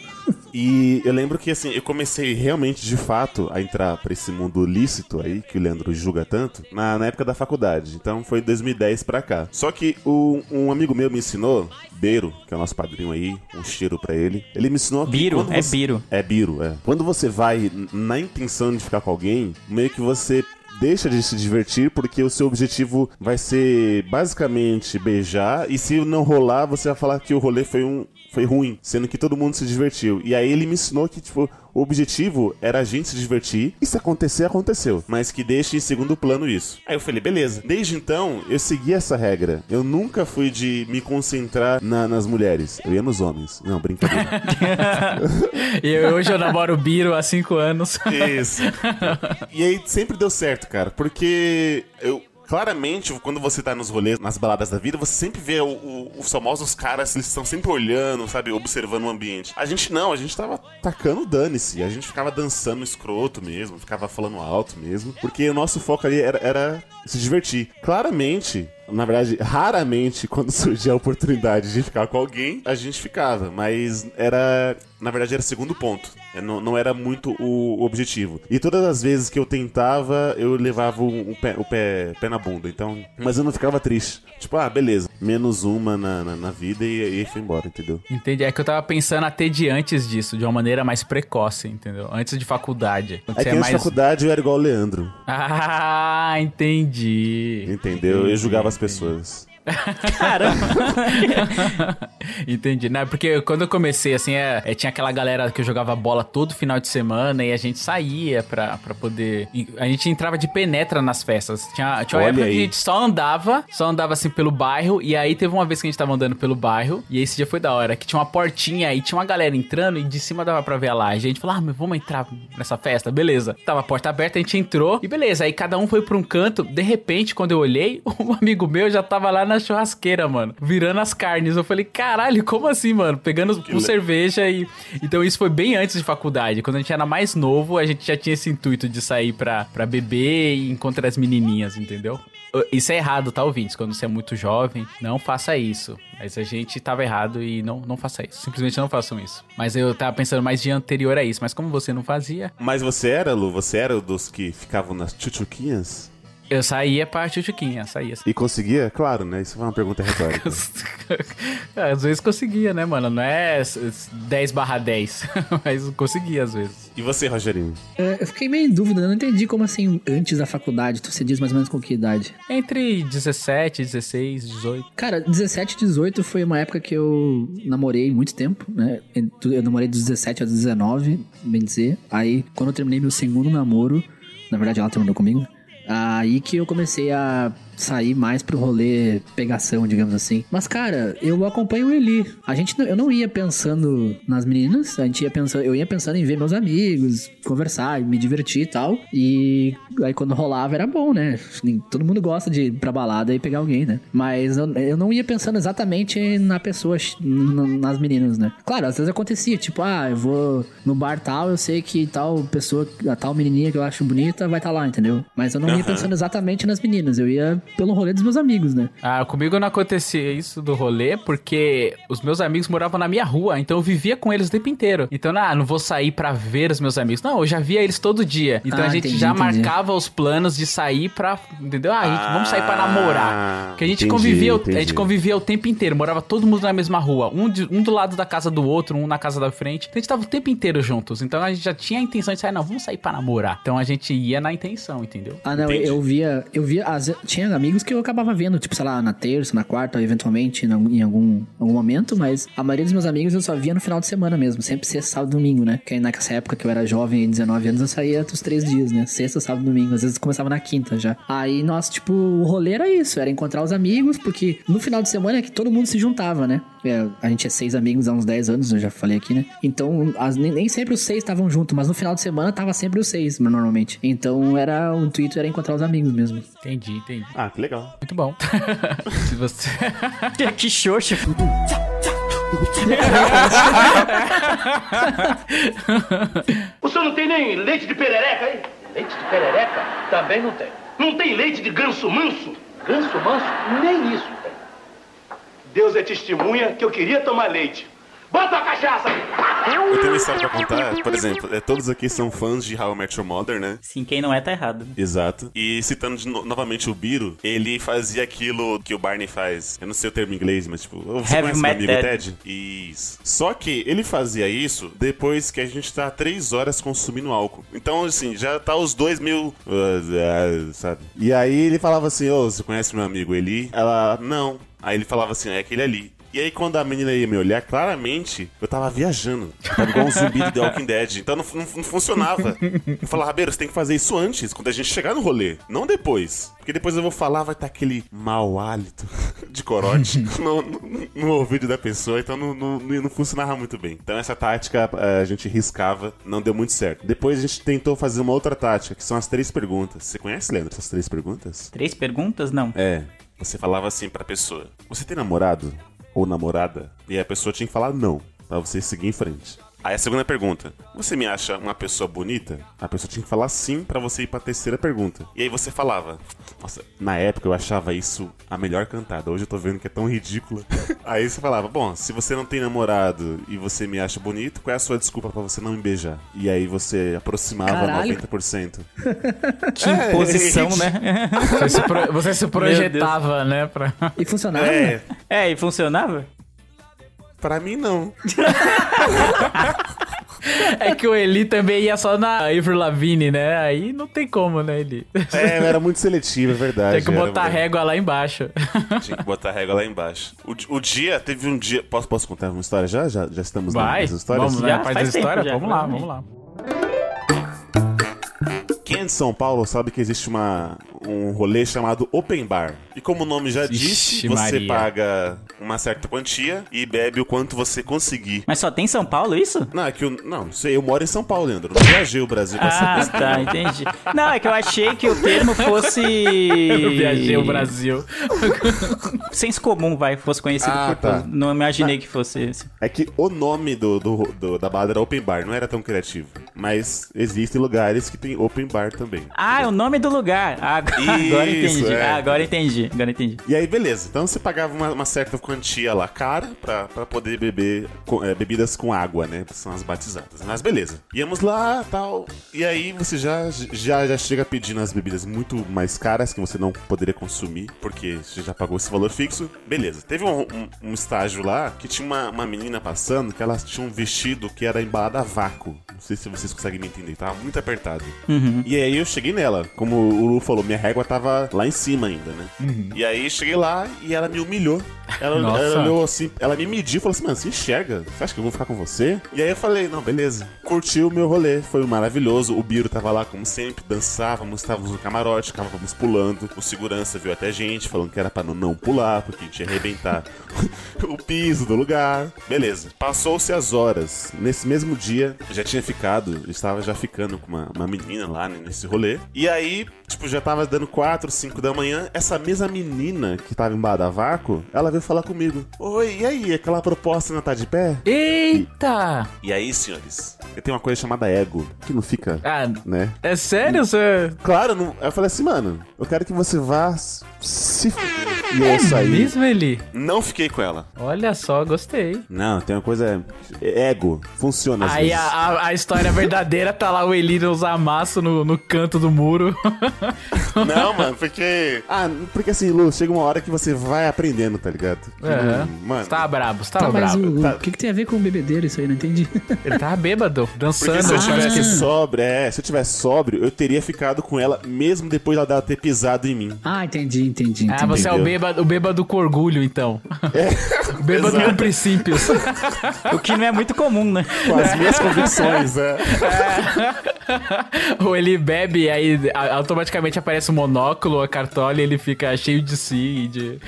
E eu lembro que assim, eu comecei realmente de fato a entrar pra esse mundo lícito aí, que o Leandro julga tanto, na, na época da faculdade. Então foi 2010 pra cá. Só que o- um amigo meu me ensinou, Beiro, que é o nosso padrinho aí, um cheiro pra ele. Ele me ensinou que Biro, é você- Biro. É Biro, é. Quando você vai na intenção de ficar com alguém, meio que você deixa de se divertir porque o seu objetivo vai ser basicamente beijar e se não rolar, você vai falar que o rolê foi um foi ruim, sendo que todo mundo se divertiu. E aí ele me ensinou que tipo o objetivo era a gente se divertir e se acontecer aconteceu, mas que deixe em segundo plano isso. Aí eu falei, beleza. Desde então eu segui essa regra. Eu nunca fui de me concentrar na- nas mulheres. Eu ia nos homens. Não, brincadeira. E eu- hoje eu namoro o Biro há cinco anos. Isso. E aí sempre deu certo, cara, porque eu. Claramente, quando você tá nos rolês, nas baladas da vida, você sempre vê o- o- os famosos caras, eles estão sempre olhando, sabe, observando o ambiente. A gente não, a gente tava tacando dane-se. A gente ficava dançando escroto mesmo, ficava falando alto mesmo, porque o nosso foco ali era, era se divertir. Claramente, na verdade, raramente, quando surgia a oportunidade de ficar com alguém, a gente ficava, mas era. Na verdade, era segundo ponto. É, Não, não era muito o objetivo. E todas as vezes que eu tentava, eu levava o, pé, o pé, pé na bunda. Então. Mas eu não ficava triste. Tipo, ah, beleza. Menos uma na, na, na vida e aí foi embora, entendeu? Entendi. É que eu tava pensando até de antes disso, de uma maneira mais precoce, entendeu? Antes de faculdade. Quando É que antes da faculdade eu era igual o Leandro. Ah, entendi. Entendeu? Eu julgava as pessoas. Entendi. Não, é porque quando eu comecei, assim, é, é, tinha aquela galera que eu jogava bola todo final de semana e a gente saía pra, pra poder. A gente entrava de penetra nas festas. Tinha, tinha uma Olha época que aí. a gente só andava, só andava assim pelo bairro. E aí teve uma vez que a gente tava andando pelo bairro. E esse dia foi da hora, que tinha uma portinha e tinha uma galera entrando e de cima dava pra ver a laje. A gente falou, ah, mas vamos entrar nessa festa? Beleza. Tava a porta aberta, a gente entrou e beleza. Aí cada um foi pra um canto. De repente, quando eu olhei, um amigo meu já tava lá na churrasqueira, mano, virando as carnes. Eu falei, caralho, como assim, mano? Pegando com le- cerveja e. Então isso foi bem antes de faculdade. Quando a gente era mais novo, a gente já tinha esse intuito de sair pra, pra beber e encontrar as menininhas, entendeu? Isso é errado, tá, ouvintes? Quando você é muito jovem, não faça isso. Mas a gente tava errado e não, não faça isso. Simplesmente não façam isso. Mas eu tava pensando mais de anterior a isso. Mas como você não fazia, Mas você era, Lu? Você era dos que ficavam nas tchutchuquinhas? Eu saía pra tchutchuquinha, saía. E conseguia? Claro, né? Isso foi uma pergunta retórica. às vezes conseguia, né, mano? Não é 10 barra 10, mas conseguia às vezes. E você, Rogerinho? É, eu fiquei meio em dúvida, eu não entendi como assim antes da faculdade. Tu você diz mais ou menos com que idade? Entre 17, 16, 18. Cara, 17 e 18 foi uma época que eu namorei muito tempo, né? Eu namorei dos 17 aos 19, bem dizer. Aí, quando eu terminei meu segundo namoro, na verdade ela terminou comigo, aí que eu comecei a sair mais pro rolê pegação, digamos assim. Mas, cara, eu acompanho o Eli. A gente, eu não ia pensando nas meninas, a gente ia pensando, eu ia pensando em ver meus amigos, conversar, me divertir e tal. E aí quando rolava era bom, né? Todo mundo gosta de ir pra balada e pegar alguém, né? Mas eu, eu não ia pensando exatamente na pessoa, nas meninas, né? Claro, às vezes acontecia, tipo, ah, eu vou no bar tal, eu sei que tal pessoa, a tal menininha que eu acho bonita vai estar lá, entendeu? Mas eu não ia Aham. pensando exatamente nas meninas, eu ia pelo rolê dos meus amigos, né? Ah, comigo não acontecia isso do rolê, porque os meus amigos moravam na minha rua, então eu vivia com eles o tempo inteiro. Então, ah, não vou sair pra ver os meus amigos. Não, eu já via eles todo dia. Então Ah, a gente entendi, já entendi. marcava os planos de sair pra. Entendeu? Ah, a gente, vamos sair pra namorar. Porque a gente entendi, convivia, o- a entendi. gente convivia o tempo inteiro, morava todo mundo na mesma rua, um, de- um do lado da casa do outro, um na casa da frente. Então a gente tava o tempo inteiro juntos. Então a gente já tinha a intenção de sair, não, vamos sair pra namorar. Então a gente ia na intenção, entendeu? Ah, não, eu via, eu via, vezes- tinha amigos que eu acabava vendo, tipo, sei lá, na terça, na quarta, eventualmente, em algum- algum, momento, mas a maioria dos meus amigos eu só via no final de semana mesmo, sempre sexta, sábado e domingo, né? Que aí nessa época que eu era jovem, 19 anos, eu saía dos três dias, né? Sexta, sábado e domingo, às vezes começava na quinta já. Aí, nossa, tipo, o rolê era isso, era encontrar os amigos, porque no final de semana é que todo mundo se juntava, né? É, a gente é seis amigos há uns 10 anos, eu já falei aqui, né? Então, as- nem, nem sempre os seis estavam juntos, mas no final de semana tava sempre os seis, normalmente. Então, era o intuito era encontrar os amigos mesmo. Entendi, entendi. Ah, que legal. Muito bom. Se você. que xoxo. O senhor não tem nem leite de perereca aí? Leite de perereca? Também não tem. Não tem leite de ganso manso? Ganso manso? Nem isso. Deus é testemunha que eu queria tomar leite. Bota a cachaça! Eu tenho uma história pra contar. Por exemplo, é, todos aqui são fãs de How I Met Your Mother, né? Sim, quem não é tá errado. Exato. E citando de no- novamente o Biro, ele fazia aquilo que o Barney faz. Eu não sei o termo em inglês, mas tipo, você Have conhece meu met amigo Ted. Ted? Isso. Só que ele fazia isso depois que a gente tá três horas consumindo álcool. Então, assim, já tá os dois mil. uh, uh, sabe? E aí ele falava assim: Ô, você conhece meu amigo Eli? Ela, não. Aí ele falava assim: é aquele ali. E aí, quando a menina ia me olhar, claramente eu tava viajando. Tava igual um zumbi do The Walking Dead. Então não, não- não funcionava. Eu falava, Rabeiro, você tem que fazer isso antes, quando a gente chegar no rolê. Não depois. Porque depois eu vou falar, vai estar aquele mau hálito de corote no, no- no ouvido da pessoa. Então não, não, não funcionava muito bem. Então essa tática eh, a gente riscava, não deu muito certo. Depois a gente tentou fazer uma outra tática, que são as três perguntas. Você conhece, Leandro, essas três perguntas? Três perguntas? Não. É. Você falava assim pra pessoa: Você tem namorado ou namorada? E a pessoa tinha que falar não, pra você seguir em frente. Aí a segunda pergunta: Você me acha uma pessoa bonita? A pessoa tinha que falar sim pra você ir pra terceira pergunta. E aí você falava: Nossa, na época eu achava isso a melhor cantada. Hoje eu tô vendo que é tão ridícula. aí você falava: Bom, se você não tem namorado e você me acha bonito, qual é a sua desculpa pra você não me beijar? E aí você aproximava Caralho. 90%. Que É, imposição, é, né? Você se, projetava, né? Pra... E funcionava? É, É, e funcionava? Pra mim não. É que o Eli também ia só na Avril Lavigne, né? Aí não tem como, né, Eli? É, era muito seletivo, é verdade. Tem que era- botar a régua lá embaixo. Tinha que botar a régua lá embaixo. O, o dia, teve um dia. Posso, posso contar uma história já? Já, já estamos Vai, nas histórias? vamos, né? Já Faz faz a história? já, vamos lá, vamos lá. Quem é de São Paulo sabe que existe uma, um rolê chamado Open Bar. E como o nome já disse, Ixi, você Maria. paga uma certa quantia e bebe o quanto você conseguir. Mas só tem São Paulo isso? Não, é que eu. Não, não sei, eu moro em São Paulo, Leandro. Não viajei o Brasil pra Ah, saber. tá, entendi. Não, é que eu achei que o termo fosse. Eu viajei o Brasil. Senso comum, vai, fosse conhecido Ah, por tá. Não imaginei que fosse esse. É que o nome do, do- do- da balada era Open Bar, não era tão criativo. Mas existem lugares que tem Open Bar também. Ah, é o nome do lugar. Ah, agora Isso, entendi. é. Ah, agora entendi. Agora entendi. E aí, beleza. Então você pagava uma, uma certa quantia lá cara pra, pra poder beber co- é, bebidas com água, né? Que são as batizadas. Mas beleza. Íamos lá tal. E aí você já, já, já chega pedindo as bebidas muito mais caras que você não poderia consumir, porque você já pagou esse valor fixo. Beleza. Teve um, um- um estágio lá que tinha uma, uma menina passando que ela tinha um vestido que era embalado a vácuo. Não sei se vocês conseguem me entender, tava muito apertado. E aí eu cheguei nela. Como o Lu falou, minha régua tava lá em cima ainda, né? E aí cheguei lá e ela me humilhou. Ela, ela olhou assim, ela me mediu e falou assim, mano, você enxerga? Você acha que eu vou ficar com você? E aí eu falei, não, beleza. Curtiu o meu rolê, foi maravilhoso. O Biro tava lá, como sempre, dançávamos, estávamos no camarote, ficávamos pulando. O segurança viu até gente, falando que era pra não, não pular, porque a gente ia arrebentar o piso do lugar. Beleza. Passou-se as horas. Nesse mesmo dia, eu já tinha ficado, eu estava já ficando com uma, uma menina lá né, nesse rolê. E aí, tipo, já tava dando 4, 5 da manhã. Essa mesma menina que tava em Badavaco, ela veio falar comigo. Oi, e aí, aquela proposta ainda tá de pé? Eita! E aí, senhores, eu tenho uma coisa chamada ego, que não fica, Ah, né? é sério? Você... Claro, não... eu falei assim, mano, eu quero que você vá se. E eu saí. Mesmo, Eli? Não fiquei com ela. Olha só, gostei. Não, tem uma coisa. Ego. Funciona Aí a, a- a história verdadeira tá lá o Eli nos amasso no, no canto do muro. Não, mano, porque. Ah, porque assim, Lu, chega uma hora que você vai aprendendo, tá ligado? Não- Mano. Você tava brabo, você tava Tá, mas brabo. o, o tá. que, que tem a ver com bebedeira isso aí? Não entendi. Ele tava bêbado, dançando. Porque se eu tivesse Ah. sóbrio, é, se eu tivesse sóbrio, eu teria ficado com ela mesmo depois dela ter pisado em mim. Ah, entendi, entendi. entendi. Ah, você é o Entendeu? bêbado, o bêbado com orgulho, então. O bêbado exato. com princípios. O que não é muito comum, né? Com as minhas convicções, é. Ou ele bebe e aí automaticamente aparece o monóculo, a cartola e ele fica cheio de si e de.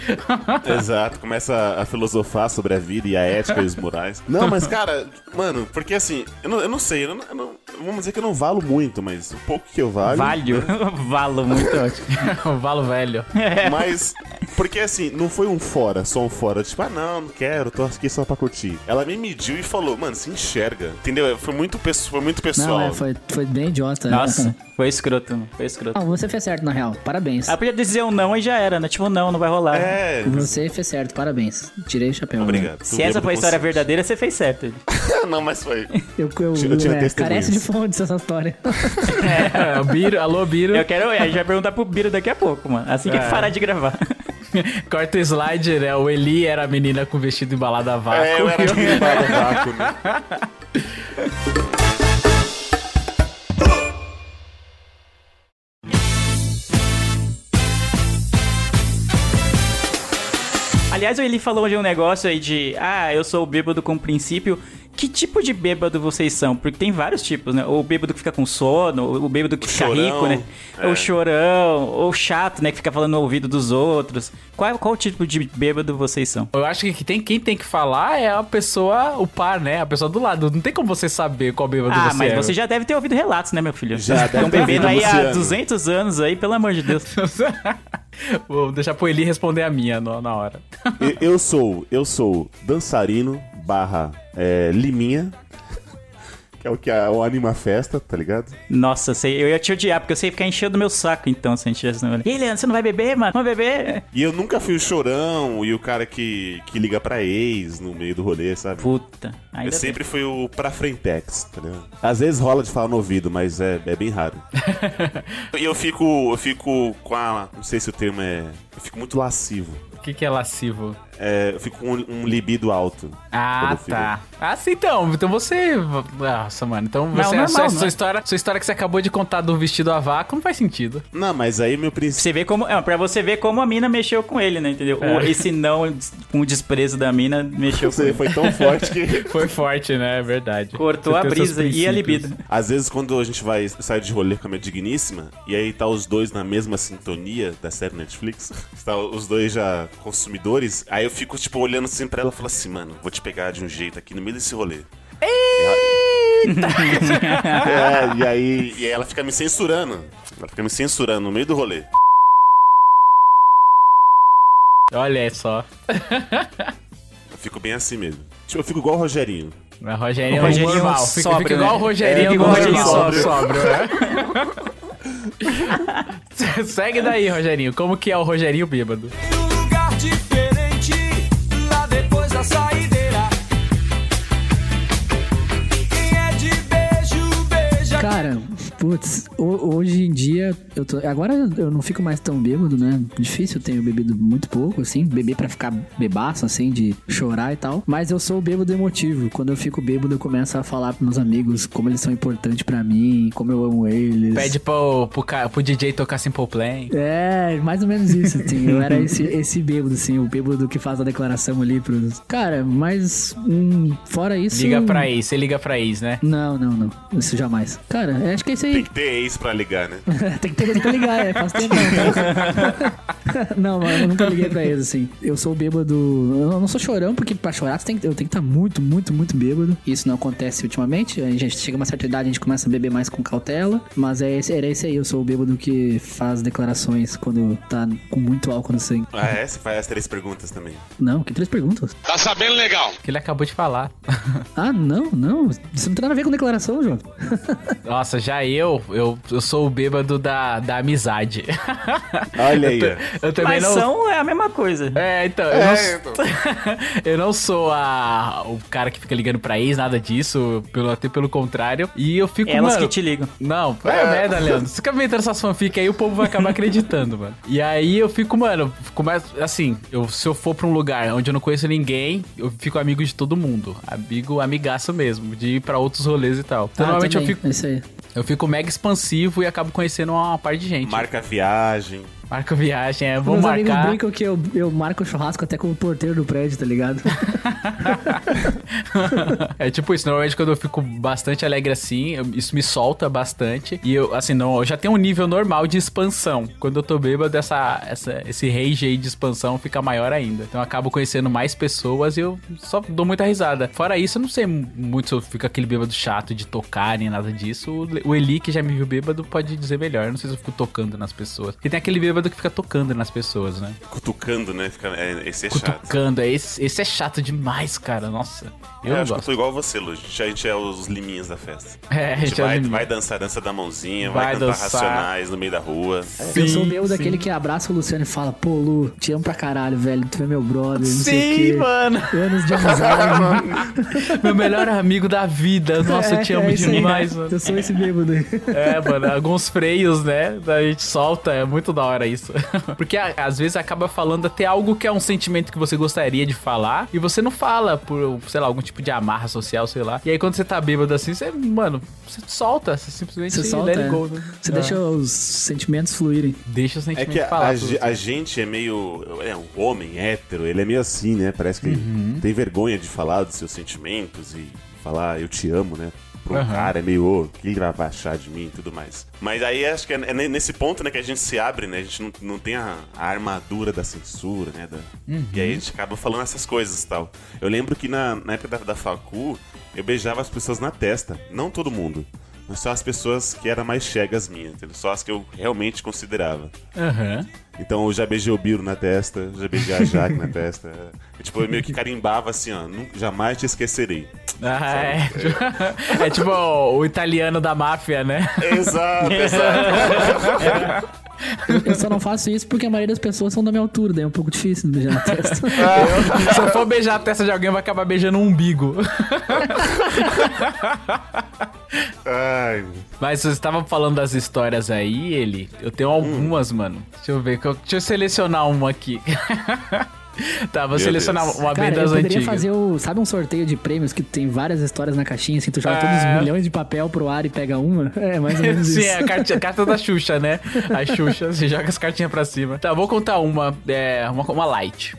Exato, começa a filosofar sobre a vida e a ética e os morais. Não, mas cara, mano, porque assim, eu não, eu não sei, eu não, eu não- vamos dizer que eu não valo muito, mas o pouco que eu valho. Valho. Valo muito ótimo. o valo velho. Mas, porque assim, não foi um fora, só um fora. Tipo, ah, não, não quero, tô aqui só pra curtir. Ela me mediu e falou, mano, se enxerga. Entendeu? Foi muito, foi muito pessoal. Não, é, foi, foi bem idiota. Nossa, foi escroto, mano, foi escroto. Não, você fez certo, na real. Parabéns. Ela podia dizer um não e já era, né? Tipo, não, não vai rolar. É. Você fez certo, parabéns. Tirei o chapéu. Obrigado. Se essa foi a história verdadeira, você fez certo. não, mas foi. Eu, eu, Eu tive é, carece de fontes essa história. É, Biro, alô, Biro. Eu quero, a gente vai perguntar pro Biro daqui a pouco, mano. Assim que É. parar de gravar. Corta o slide, né? O Eli era a menina com vestido embalado a vácuo. É, eu era embalado a vácuo, né? Aliás, ele falou de um negócio aí de, ah, eu sou o bêbado com princípio. Que tipo de bêbado vocês são? Porque tem vários tipos, né? O bêbado que fica com sono, o bêbado que fica chorão, rico, né? é. O chorão, ou chato, né? Que fica falando no ouvido dos outros. Qual, qual tipo de bêbado vocês são? Eu acho que quem, quem tem que falar é a pessoa, o par, né? A pessoa do lado. Não tem como você saber qual bêbado Ah, você mas é. você já deve ter ouvido relatos, né, meu filho? Já, deve Estão ter bebendo aí há Luciano. 200 anos aí, pelo amor de Deus. Vou deixar pro Eli responder a minha no- na hora. Eu- Eu sou, eu sou dançarino barra é, liminha, que é o que a, o anima festa, tá ligado? Nossa, sei, eu ia te odiar, porque eu sei ficar enchendo meu saco, então, se a gente tivesse... E aí, Leandro, você não vai beber, mano? Vamos beber? E eu nunca fui o chorão e o cara que, que liga pra ex no meio do rolê, sabe? Puta. Ainda Eu sempre fui o pra frentex, tá ligado? Às vezes rola de falar no ouvido, mas é, é bem raro. e eu fico, eu fico com a. Não sei se o termo é. Eu fico muito lascivo. O que, que é lascivo? É, eu fico com um, libido alto. Ah, tá. Ah, sim, então. Então você. Nossa, mano. Então Não, você. normal, sua, não sua é? história, sua história que você acabou de contar do vestido a vácuo não faz sentido. Não, mas aí meu princípio. Você vê como. É, pra você ver como a mina mexeu com ele, né? Entendeu? O- Esse não com o desprezo da mina mexeu com Você ele. foi tão forte que. Foi forte, né? É verdade. Cortou Você a brisa e a libido. Às vezes, quando a gente vai sair de rolê com a minha digníssima, e aí tá os dois na mesma sintonia da série Netflix, tá os dois já consumidores, aí eu fico, tipo, olhando assim pra ela e falo assim, mano, vou te pegar de um jeito aqui no meio desse rolê. é, e aí, e ela fica me censurando. Ela fica me censurando no meio do rolê. Olha só. Eu fico bem assim mesmo. Tipo, eu fico igual o Rogerinho. Mas Rogerinho, O Rogerinho é normal. Fica, fica igual né? o Rogerinho, É, igual o Rogerinho sóbrio. né? Segue daí, Rogerinho. Como que é o Rogerinho bêbado? um lugar diferente Cara, putz, ho- hoje em dia, eu tô, agora eu não fico mais tão bêbado, né? Difícil, eu tenho bebido muito pouco, assim, beber pra ficar bebaço, assim, de chorar e tal. Mas eu sou o bêbado emotivo. Quando eu fico bêbado, eu começo a falar pros meus amigos como eles são importantes pra mim, como eu amo eles. Pede pro, pro, pro DJ tocar Simple Plan. É, mais ou menos isso, assim. Eu era esse, esse bêbado, assim, o bêbado que faz a declaração ali pros. Cara, mas. hum, fora isso. Liga pra ex, você liga pra ex, né? Não, não, não. Isso jamais. Cara, acho que é isso aí. Tem que ter ex pra ligar, né? Tem que ter coisa pra ligar, é. Faz tempo. Não, mano, eu nunca liguei pra eles, assim. Eu sou bêbado. Eu não sou chorão, porque pra chorar você tem que- eu tenho que estar muito, muito, muito bêbado. Isso não acontece ultimamente. A gente chega a uma certa idade, a gente começa a beber mais com cautela. Mas é esse, era esse aí. Eu sou o bêbado que faz declarações quando tá com muito álcool no sangue. Ah, é? Você faz as três perguntas também. Não, que três perguntas. Tá sabendo legal? Que ele acabou de falar. Ah, não, não. Isso não tem nada a ver com declaração, João. Nossa, já eu, eu, eu sou o bêbado da, da amizade. Olha aí, Eu, eu também Mas não. são é a mesma coisa. É, então, eu, É, não, então. eu não sou a, o cara que fica ligando pra ex, nada disso, pelo, até pelo contrário. E eu fico, Elas mano... que te ligam. Não, é merda, Leandro. Você fica inventando essas fanfic aí, o povo vai acabar acreditando, mano. E aí eu fico, mano, começo, assim, eu, se eu for pra um lugar onde eu não conheço ninguém, eu fico amigo de todo mundo. Amigo, amigaço mesmo, de ir pra outros rolês e tal. Então, Ah, normalmente eu também, fico, é Isso aí. Eu fico mega expansivo e acabo conhecendo uma, parte de gente. Marca viagem. Marca viagem, é. Meus amigos marcar. brincam que eu, eu marco churrasco até com o porteiro do prédio, tá ligado? é tipo isso, normalmente quando eu fico bastante alegre assim, eu- isso me solta bastante. E eu, assim, não, eu já tenho um nível normal de expansão. Quando eu tô bêbado, essa, essa, esse rage aí de expansão fica maior ainda. Então eu acabo conhecendo mais pessoas e eu só dou muita risada. Fora isso, eu não sei muito se eu fico aquele bêbado chato de tocar nem nada disso. O O Eli, que já me viu bêbado, pode dizer melhor. Eu não sei se eu fico tocando nas pessoas. Porque tem aquele bêbado que fica tocando nas pessoas, né? Cutucando, né? Fica, é, esse é chato. Cutucando. Esse, esse é chato demais, cara. Nossa. Eu É, não acho que eu gosto. tô igual você, Lu. A gente, a gente é os liminhas da festa. É, a gente gente é os vai, liminhas. vai dançar a dança da mãozinha, vai, Vai cantar dançar. racionais no meio da rua. eu sou meio daquele que abraça o Luciano e fala, pô, Lu, te amo pra caralho, velho. Tu é meu brother, não sei o Sim, quê. mano. Anos de amizade. Meu melhor amigo da vida. Nossa, eu te amo É, é isso aí. demais, mano. Eu sou esse bêbado aí. É, mano, alguns freios, né? A gente solta, é muito da hora isso. Porque a- às vezes acaba falando até algo que é um sentimento que você gostaria de falar e você não fala por, sei lá, algum tipo de amarra social, sei lá. E aí quando você tá bêbado assim, você, mano, você solta, você simplesmente Você solta, let it é. go, né? Você É. deixa os sentimentos fluírem. Deixa o É sentimento que a, falar. a você. a gente é meio. É um homem hétero, ele é meio assim, né? Parece que Uhum. tem vergonha de falar dos seus sentimentos e falar eu te amo, né? Pra um cara é meio, ô, que ele vai achar de mim e tudo mais. Mas aí acho que é é nesse ponto, né, que a gente se abre, né? A gente não, não tem a, a armadura da censura, né? da- Uhum. E aí a gente acaba falando essas coisas e tal. Eu lembro que na, na época da, da facu, eu beijava as pessoas na testa. Não todo mundo. Mas só as pessoas que eram mais chegas minhas, entendeu? Só as que eu realmente considerava. Aham. Então eu já beijei o Biro na testa, já beijei a Jaque na testa. E, tipo, eu meio que carimbava assim, ó, "Nun- jamais te esquecerei. Ah, é. é tipo o, o italiano da máfia, né? Exato, exato. Eu, eu só não faço isso porque a maioria das pessoas são da minha altura, daí é um pouco difícil beijar na testa. Se eu for beijar a testa de alguém, vai acabar beijando um umbigo. Ai, Mas vocês estavam falando das histórias aí, ele. Eu tenho algumas, mano. Deixa eu ver. eu- Deixa eu selecionar uma aqui. tá, vou Meu selecionar Deus. uma bem Cara, eu das poderia antigas. fazer o. Sabe um sorteio de prêmios que tem várias histórias na caixinha, assim, tu joga É. todos os milhões de papel pro ar e pega uma? É, mais ou menos Sim, isso. é a carta, a carta da Xuxa, né? A Xuxa, você joga as cartinhas pra cima. Tá, vou contar uma, é, uma, uma light.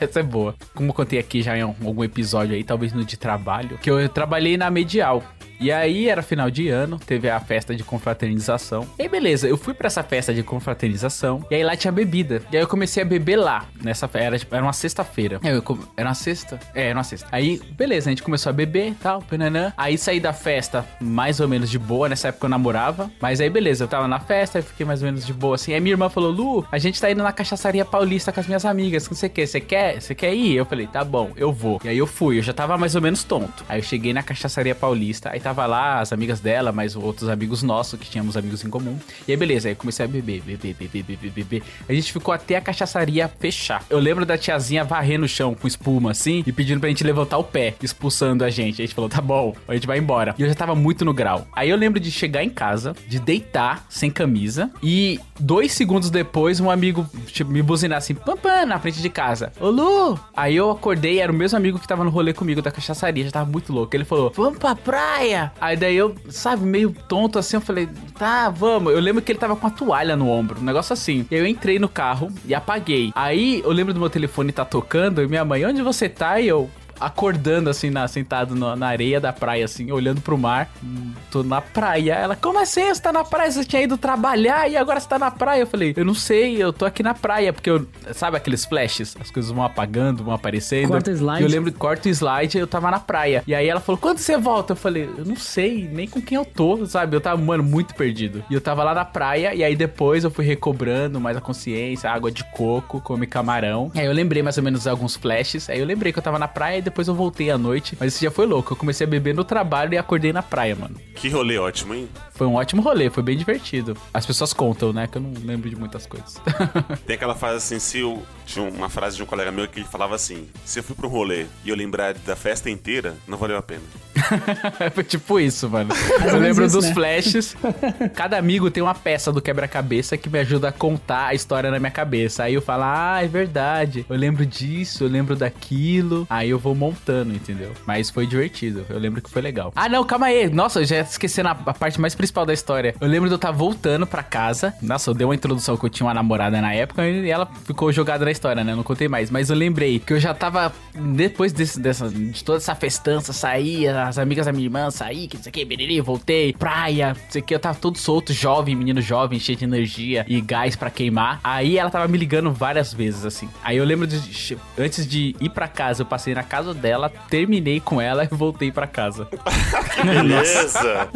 Essa é boa. Como eu contei aqui já em algum episódio aí, talvez no de trabalho, que eu trabalhei na Medial. E aí era final de ano, teve a festa de confraternização. E aí beleza, eu fui pra essa festa de confraternização e aí lá tinha bebida. E aí eu comecei a beber lá, nessa era, tipo, era uma sexta-feira. Eu com- Era uma sexta? É, era uma sexta. Aí, beleza, a gente começou a beber e tal, pananã. Aí saí da festa mais ou menos de boa, nessa época eu namorava. Mas aí beleza, eu tava na festa, aí fiquei mais ou menos de boa assim. Aí minha irmã falou, Lu, a gente tá indo na cachaçaria paulista com as minhas amigas, não sei o que, você quer? Você quer ir? Eu falei, tá bom, eu vou. E aí eu fui, eu já tava mais ou menos tonto. Aí eu cheguei na cachaçaria paulista, aí tava lá as amigas dela, mais outros amigos nossos, que tínhamos amigos em comum. E aí beleza, aí comecei a beber, beber, beber, beber, beber. A gente ficou até a cachaçaria fechar. Eu lembro da tiazinha varrendo o chão com espuma assim e pedindo pra gente levantar o pé, expulsando a gente. A gente falou, tá bom, a gente vai embora. E eu já tava muito no grau. Aí eu lembro de chegar em casa, de deitar sem camisa e dois segundos depois um amigo tipo, me buzinar assim, pam, pam, na frente de casa. Ô Lu! Aí eu acordei, era o mesmo amigo que tava no rolê comigo da cachaçaria, já tava muito louco. Ele falou, vamos pra praia! Aí daí eu, sabe, meio tonto assim, eu falei, tá, vamos. Eu lembro que ele tava com a toalha no ombro, um negócio assim. Eu entrei no carro e apaguei. Aí eu lembro do meu telefone tá tocando e minha mãe, onde você tá? E eu, acordando assim, na, sentado na, na areia da praia, assim, olhando pro mar. Tô na praia. Ela, como assim? Você tá na praia? Você tinha ido trabalhar e agora você tá na praia? Eu falei, eu não sei, eu tô aqui na praia, porque eu. Sabe aqueles flashes? As coisas vão apagando, vão aparecendo. Corta o slide. Eu lembro, corta o slide, eu tava na praia. E aí ela falou, quando você volta? Eu falei, eu não sei, nem com quem eu tô, sabe? Eu tava, mano, muito perdido. E eu tava lá na praia, e aí depois eu fui recobrando mais a consciência, água de coco, come camarão. Aí eu lembrei mais ou menos alguns flashes. Aí eu lembrei que eu tava na praia depois eu voltei à noite. Mas isso já foi louco. Eu comecei a beber no trabalho e acordei na praia, mano. Que rolê ótimo, hein? Foi um ótimo rolê, foi bem divertido. As pessoas contam, né? Que eu não lembro de muitas coisas. Tem aquela frase assim, se eu. Tinha uma frase de um colega meu que ele falava assim: se eu fui pra um rolê e eu lembrar da festa inteira, não valeu a pena. Foi tipo isso, mano. Eu lembro isso, dos né? flashes. Cada amigo tem uma peça do quebra-cabeça que me ajuda a contar a história na minha cabeça. Aí eu falo, ah, é verdade. Eu lembro disso, eu lembro daquilo. Aí eu vou montando, entendeu? Mas foi divertido. Eu lembro que foi legal. Ah, não, calma aí. Nossa, eu já esqueci a, a parte mais principal da história. Eu lembro de eu estar voltando pra casa. Nossa, eu dei uma introdução que eu tinha uma namorada na época e ela ficou jogada na história, né? Eu não contei mais. Mas eu lembrei que eu já tava. Depois desse, dessa, de toda essa festança, saía, as amigas da minha irmã saí, que não sei o que, beriri, voltei, praia, não sei o que, eu tava todo solto, jovem, menino jovem, cheio de energia e gás pra queimar. Aí ela tava me ligando várias vezes, assim. Aí eu lembro de. Antes de ir pra casa, eu passei na casa dela, terminei com ela e voltei pra casa. Beleza.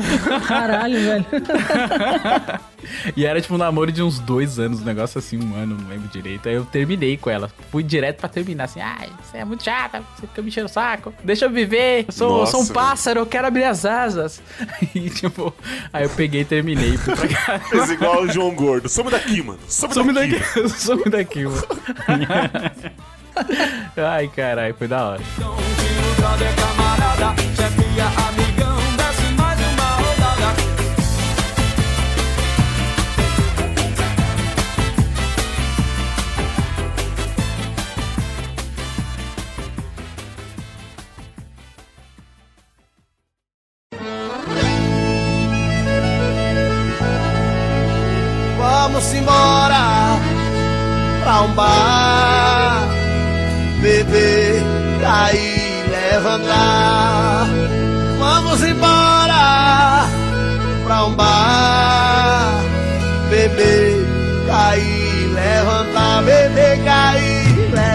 Caralho, velho. E era tipo um namoro de uns dois anos, um negócio assim, um ano, não lembro direito. Aí eu terminei com ela. Fui direto pra terminar, assim, ai, você é muito chata, você fica me enchendo o saco. Deixa eu viver, eu sou, eu sou um Nossa, pássaro, eu quero abrir as asas. E tipo, aí eu peguei e terminei, fui pra casa. Fez igual o João Gordo. Some daqui, mano. Some, Some daqui. daqui, some daqui, mano. Ai, caralho, foi da hora. Brother, Vamos embora pra um bar, beber, cair, levantar.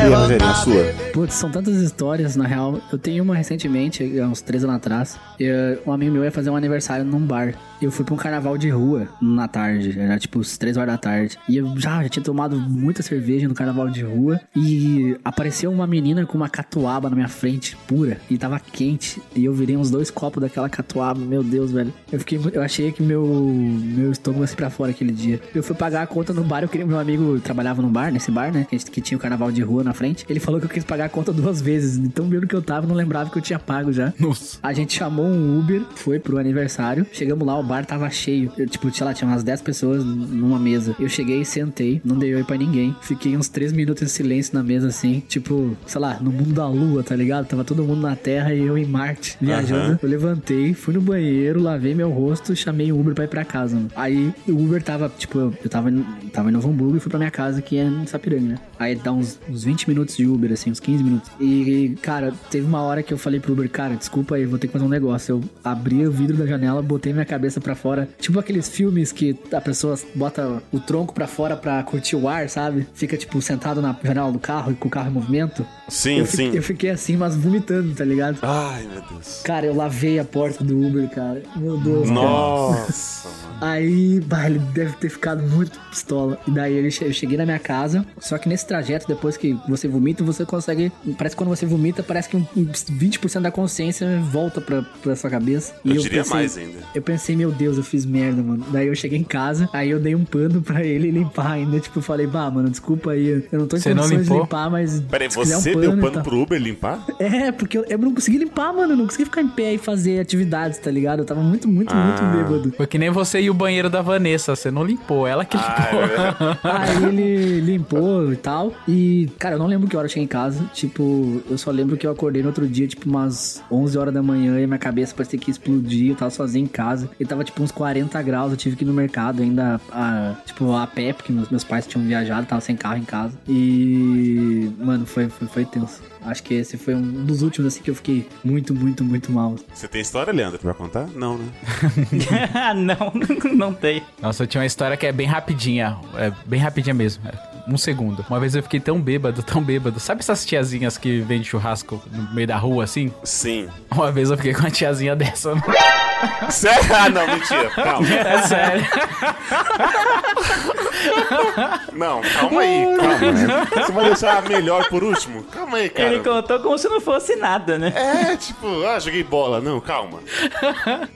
Cair, E a Rogerinho, a levantar. sua? Putz, são tantas histórias, na real. Eu tenho uma recentemente, há uns três anos atrás. E, uh, um amigo meu ia fazer um aniversário num bar. Eu fui pra um carnaval de rua na tarde. Era tipo as três horas da tarde. E eu já, já tinha tomado muita cerveja no carnaval de rua. E apareceu uma menina com uma catuaba na minha frente, pura. E tava quente. E eu virei uns dois copos daquela catuaba. Meu Deus, velho. Eu fiquei. Eu achei que meu, meu estômago ia se pra fora aquele dia. Eu fui pagar a conta no bar. Eu queria. Meu amigo trabalhava no bar, nesse bar, né? Que, que tinha o carnaval de rua na frente. Ele falou que eu quis pagar a conta duas vezes. Então, vendo que eu tava, não lembrava que eu tinha pago já. Nossa. A gente chamou um Uber, foi pro aniversário. Chegamos lá, o bar tava cheio. Eu, tipo, sei lá, tinha umas 10 pessoas numa mesa. Eu cheguei, sentei, não dei oi pra ninguém. Fiquei uns 3 minutos em silêncio na mesa, assim. Tipo, sei lá, no mundo da lua, tá ligado? Tava todo mundo na Terra e eu em Marte, viajando. Aham. Eu levantei, fui no banheiro, lavei meu rosto, chamei o Uber pra ir pra casa, mano. Aí o Uber tava, tipo, eu, eu tava, tava em Novo Hamburgo e fui pra minha casa, que é em Sapiranga, né? Aí dá uns, uns 20 minutos de Uber, assim, uns 15 minutos. E, cara, teve uma hora que eu falei pro Uber, cara, desculpa aí, vou ter que fazer um negócio. Eu abri o vidro da janela, botei minha cabeça pra fora. Tipo aqueles filmes que a pessoa bota o tronco pra fora pra curtir o ar, sabe? Fica, tipo, sentado na janela do carro e com o carro em movimento. Sim, eu sim. Eu fiquei assim, mas vomitando, tá ligado? Ai, meu Deus. Cara, eu lavei a porta do Uber, cara. Meu Deus, cara. Nossa, mano. Aí, bah, ele deve ter ficado muito pistola. E daí eu cheguei na minha casa. Só que nesse trajeto, depois que você vomita, você consegue. Parece que quando você vomita, parece que um, um 20% da consciência volta pra, pra sua cabeça. E Eu diria mais ainda. Eu pensei, meu Deus, eu fiz merda, mano. Daí eu cheguei em casa, aí eu dei um pano pra ele limpar ainda. Tipo, eu falei, bah, mano, desculpa aí. Eu não tô em Você não condições de limpar, mas. Peraí, quiser um você deu pano tal." pro Uber limpar? É, porque eu, eu não consegui limpar, mano. Eu não consegui ficar em pé e fazer atividades, tá ligado? Eu tava muito, muito, muito Ah. bêbado. Foi que nem você e o banheiro da Vanessa, você não limpou, ela que limpou. Aí ele limpou e tal. E, cara, eu não lembro que hora eu cheguei em casa. Tipo, eu só lembro que eu acordei no outro dia, tipo, umas 11 horas da manhã e minha cabeça parecia que ia explodir. Eu tava sozinho em casa. E tava, tipo, uns 40 graus. Eu tive que ir no mercado ainda, a, tipo, a pé, porque meus, meus pais tinham viajado, tava sem carro em casa. E, mano, foi, foi, foi tenso. Acho que esse foi um dos últimos, assim, que eu fiquei muito, muito, muito mal. Você tem história, Leandro, pra contar? Não, né? não, não tem. Nossa, eu tinha uma história que é bem rapidinha. É bem rapidinha mesmo. Um segundo. Uma vez eu fiquei tão bêbado, tão bêbado. Sabe essas tiazinhas que vendem churrasco no meio da rua assim? Sim. Uma vez eu fiquei com uma tiazinha dessa. Sério? Ah, não, mentira. Calma. É sério. Não, calma aí, calma. né? Você vai deixar a melhor por último? Calma aí, cara. Ele contou como se não fosse nada, né? É, tipo, ah, joguei bola. Não, calma.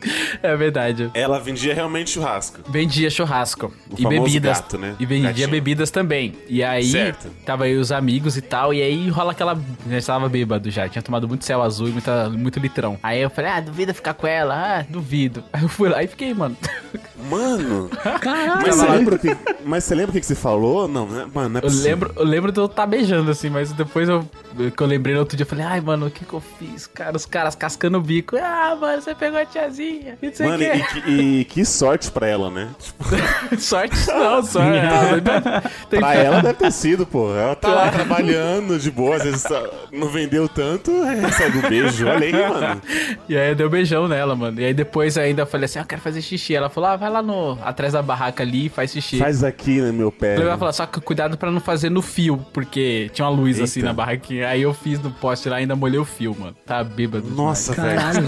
É verdade. Ela vendia realmente churrasco. Vendia churrasco. O e bebidas. gato, né? E vendia Gatinho. bebidas também. E aí, Certo. tava aí os amigos e tal. E aí rola aquela. Já estava bêbado já. Tinha tomado muito céu azul e muita, muito litrão. Aí eu falei, ah, duvida ficar com ela? Ah, duvido. Aí eu fui lá e fiquei, mano. Mano, Caralho. mas você lembra o que, mas você lembra o que que você falou? Não, né? Mano, não é Eu possível. lembro, eu lembro de eu estar beijando, assim, mas depois eu, que eu lembrei no outro dia, eu falei, ai, mano, o que que eu fiz? Cara, os caras cascando o bico. Ah, mano, você pegou a tiazinha. O Mano, quê. e, que- e que sorte pra ela, né? Tipo, sorte não, sorte. Tem- pra ela deve ter sido, pô. Ela tá lá trabalhando de boa, às vezes tá- não vendeu tanto, é, recebe um beijo. Olha aí, mano. E aí eu dei um beijão nela, mano. E aí depois ainda eu falei assim, ah, eu quero fazer xixi. Ela falou, ah, vai lá no, atrás da barraca ali e faz xixi. Faz aqui no meu pé. Ela falou, só que cuidado pra não fazer no fio, porque tinha uma luz assim Eita. na barraquinha. Aí eu fiz no poste lá e ainda molhei o fio, mano. Tá bêbado. Nossa, velho. Caralho,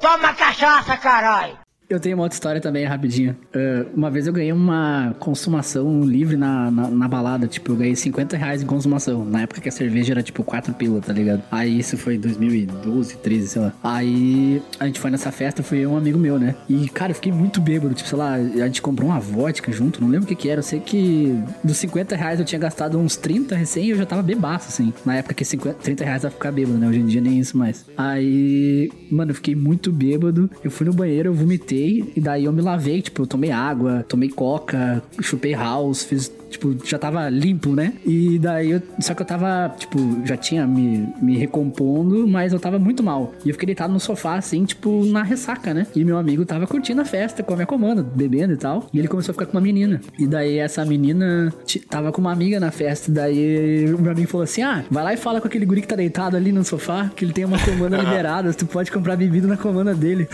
Toma cachaça, caralho! Eu tenho uma outra história também, rapidinho. Ah, uma vez eu ganhei uma consumação livre na, na, na balada. Tipo, eu ganhei 50 reais em consumação. Na época que a cerveja era tipo 4 pila, tá ligado? Aí isso foi em 2012, 13, sei lá. Aí a gente foi nessa festa, e um amigo meu, né? E, cara, eu fiquei muito bêbado. Tipo, sei lá, a gente comprou uma vodka junto, não lembro o que que era. Eu sei que dos 50 reais eu tinha gastado uns 30 recém e eu já tava bebaço, assim. Na época que 50, 30 reais vai ficar bêbado, né? Hoje em dia nem isso mais. Aí, mano, eu fiquei muito bêbado. Eu fui no banheiro, eu vomitei. E daí eu me lavei, tipo, eu tomei água, tomei coca, chupei house, fiz. Tipo, já tava limpo, né? E daí eu. Só que eu tava, tipo, já tinha me, me recompondo, mas eu tava muito mal. E eu fiquei deitado no sofá, assim, tipo, na ressaca, né? E meu amigo tava curtindo a festa com a minha comanda, bebendo e tal. E ele começou a ficar com uma menina. E daí essa menina tava com uma amiga na festa. Daí o meu amigo falou assim: Ah, vai lá e fala com aquele guri que tá deitado ali no sofá, que ele tem uma comanda liberada. Tu pode comprar bebida na comanda dele.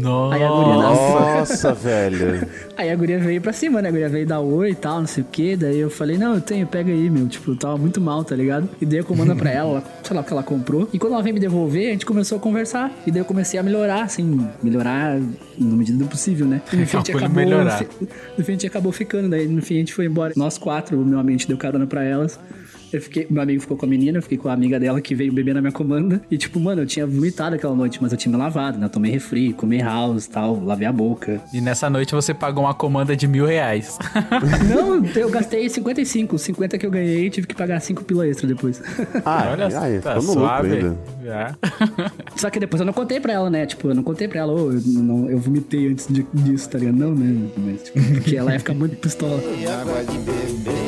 Nossa. Aí a guria, nossa. Nossa, velho. Aí a guria veio pra cima, né? A guria veio dar oi e tal, não sei o que. Daí eu falei, não, eu tenho, pega aí, meu. Tipo, tava muito mal, tá ligado? E dei a comanda pra ela, ela, sei lá o que ela comprou. E quando ela veio me devolver, a gente começou a conversar. E daí eu comecei a melhorar, assim, melhorar na medida do possível, né? E no fim a gente acabou. melhorar. No fim a gente acabou ficando, daí no fim a gente foi embora. Nós quatro, meu amigo deu carona pra elas. Eu fiquei, meu amigo ficou com a menina, eu fiquei com a amiga dela que veio beber na minha comanda. E tipo, mano, eu tinha vomitado aquela noite, mas eu tinha me lavado, né? Eu tomei refri, comi house e tal, lavei a boca. E nessa noite você pagou uma comanda de mil reais. Não, eu gastei 55. 50 que eu ganhei, tive que pagar 5 pila extra depois. Ah, Olha, tá ficou no lucro suave. ainda. Já. Só que depois eu não contei pra ela, né? Tipo, eu não contei pra ela, ô, eu, não, eu vomitei antes de- disso, tá ligado? Não, né? Mas, tipo, porque ela ia ficar muito pistola. Água de beber,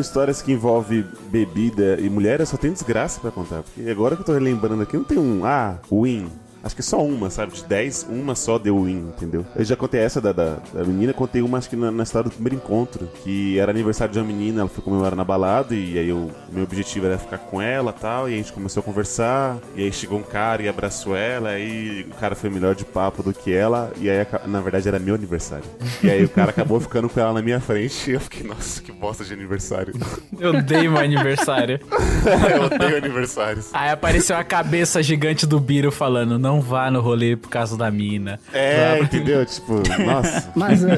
histórias que envolvem bebida e mulher, eu só tenho desgraça pra contar. Porque agora que eu tô relembrando aqui, não tem um, ah, win. Acho que só uma, sabe? De 10, uma só deu win, entendeu? Eu já contei essa da, da, da menina, contei uma, acho que na, na história do primeiro encontro, que era aniversário de uma menina, ela foi comemorar na balada, e aí o meu objetivo era ficar com ela e tal, e a gente começou a conversar, e aí chegou um cara e abraçou ela, aí o cara foi melhor de papo do que ela, e aí na verdade era meu aniversário. E aí o cara acabou ficando com ela na minha frente, e eu fiquei, nossa, que bosta de aniversário. Eu odeio meu aniversário. eu odeio aniversários. Aí apareceu a cabeça gigante do Biro falando: não vá no rolê por causa da mina. É, Vá- entendeu? Tipo, nossa. Mas uh,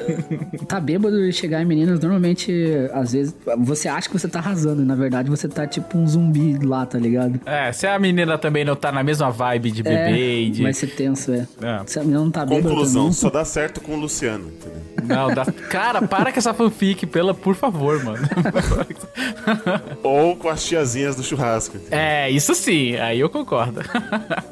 tá bêbado e chegar em meninas, normalmente, às vezes, você acha que você tá arrasando, e na verdade você tá tipo um zumbi lá, tá ligado? É, se a menina também não tá na mesma vibe de bebê e de. Vai ser tenso, é. É. Se a menina não tá bêbada Conclusão, também, só dá certo com o Luciano, entendeu? Não, dá... Cara, para com essa fanfic, pela, por favor, mano. Ou com as tiazinhas do churrasco. É, isso sim, aí eu concordo.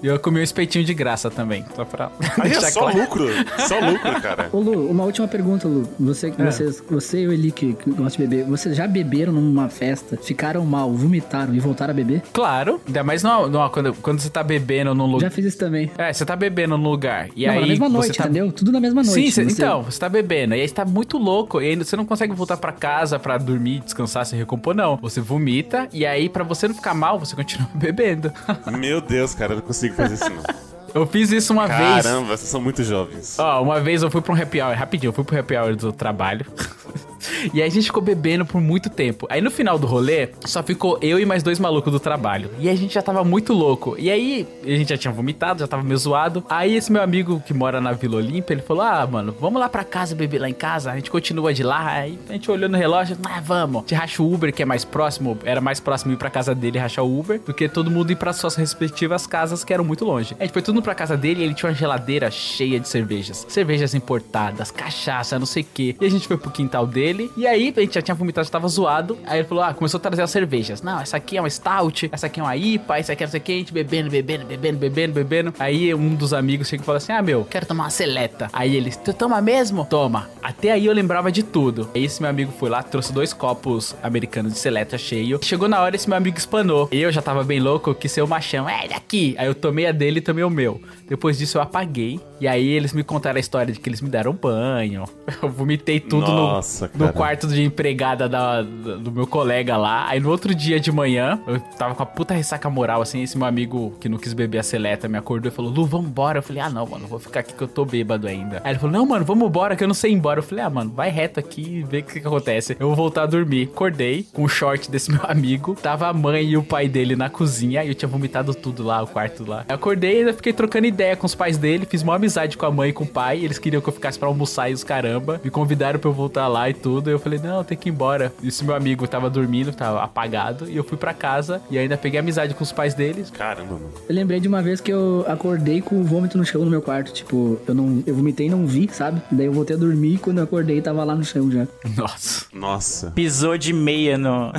E eu comi um espetinho de graça também. Só pra. Aí é só claro. lucro. Só lucro, cara. Ô Lu, uma última pergunta, Lu. Você, É. vocês, você e o Eli que, que gosta de beber, vocês já beberam numa festa, ficaram mal, vomitaram e voltaram a beber? Claro, ainda mais no, no- quando, quando você tá bebendo num lugar. Já fiz isso também. É, você tá bebendo num lugar. E não, aí na mesma você noite, tá... entendeu? Tudo na mesma noite. Sim, cê- Você- então, você tá bebendo. E aí você tá muito louco. E aí você não consegue voltar pra casa pra dormir, descansar, se recompor, não. Você vomita. E aí, pra você não ficar mal, você continua bebendo. Meu Deus, cara, eu não consigo fazer isso não. Eu fiz isso uma vez. Caramba, vocês são muito jovens. Ó, uma vez eu fui pra um happy hour, rapidinho, eu fui pro happy hour do trabalho. e aí a gente ficou bebendo por muito tempo. Aí no final do rolê, só ficou eu e mais dois malucos do trabalho. E a gente já tava muito louco. E aí, a gente já tinha vomitado, já tava meio zoado. Aí esse meu amigo que mora na Vila Olímpia, ele falou: Ah, mano, vamos lá pra casa beber lá em casa. A gente continua de lá. Aí a gente olhou no relógio, ah, vamos. Te racha o Uber, que é mais próximo. Era mais próximo ir pra casa dele rachar o Uber do que todo mundo ir pra suas respectivas casas que eram muito longe. A gente foi tudo pra casa dele e ele tinha uma geladeira cheia de cervejas. Cervejas importadas, cachaça, não sei o quê. E a gente foi pro quintal dele. E aí a gente já tinha vomitado, já tava zoado. Aí ele falou: Ah, começou a trazer as cervejas. Não, essa aqui é uma stout, essa aqui é uma IPA, essa aqui é não sei o que. A gente bebendo, bebendo, bebendo, bebendo, bebendo. Aí um dos amigos chega e fala assim: Ah, meu, quero tomar uma seleta. Aí ele, tu toma mesmo? Toma. Até aí eu lembrava de tudo. Aí esse meu amigo foi lá, trouxe dois copos americanos de seleta cheio. Chegou na hora, esse meu amigo espanou. Eu já tava bem louco, quis ser o machão. É, ele aqui. Aí eu tomei a dele e tomei o meu. Depois disso eu apaguei. E aí eles me contaram a história de que eles me deram banho. Eu vomitei tudo no- Nossa, no, cara. quarto de empregada da- da- do meu colega lá. Aí no outro dia de manhã, eu tava com a puta ressaca moral, assim. Esse meu amigo que não quis beber a seleta me acordou e falou: Lu, vambora. Eu falei: Ah, não, mano, vou ficar aqui que eu tô bêbado ainda. Aí ele falou: Não, mano, vamos embora que eu não sei ir embora. Eu falei: Ah, mano, vai reto aqui e vê o que, que acontece. Eu vou voltar a dormir. Acordei com o short desse meu amigo. Tava a mãe e o pai dele na cozinha. E eu tinha vomitado tudo lá, o quarto lá. Eu acordei e ainda fiquei trocando ideia com os pais dele. Fiz uma amizade com a mãe e com o pai. Eles queriam que eu ficasse pra almoçar e os caramba. Me convidaram pra eu voltar lá e tudo. Eu falei, não, tem que ir embora. E esse meu amigo tava dormindo, tava apagado. E eu fui pra casa e ainda peguei amizade com os pais deles. Caramba, mano. Eu lembrei de uma vez que eu acordei com o vômito no chão no meu quarto. Tipo, eu não. Eu vomitei e não vi, sabe? Daí eu voltei a dormir e quando eu acordei tava lá no chão já. Nossa. Nossa. Pisou de meia no.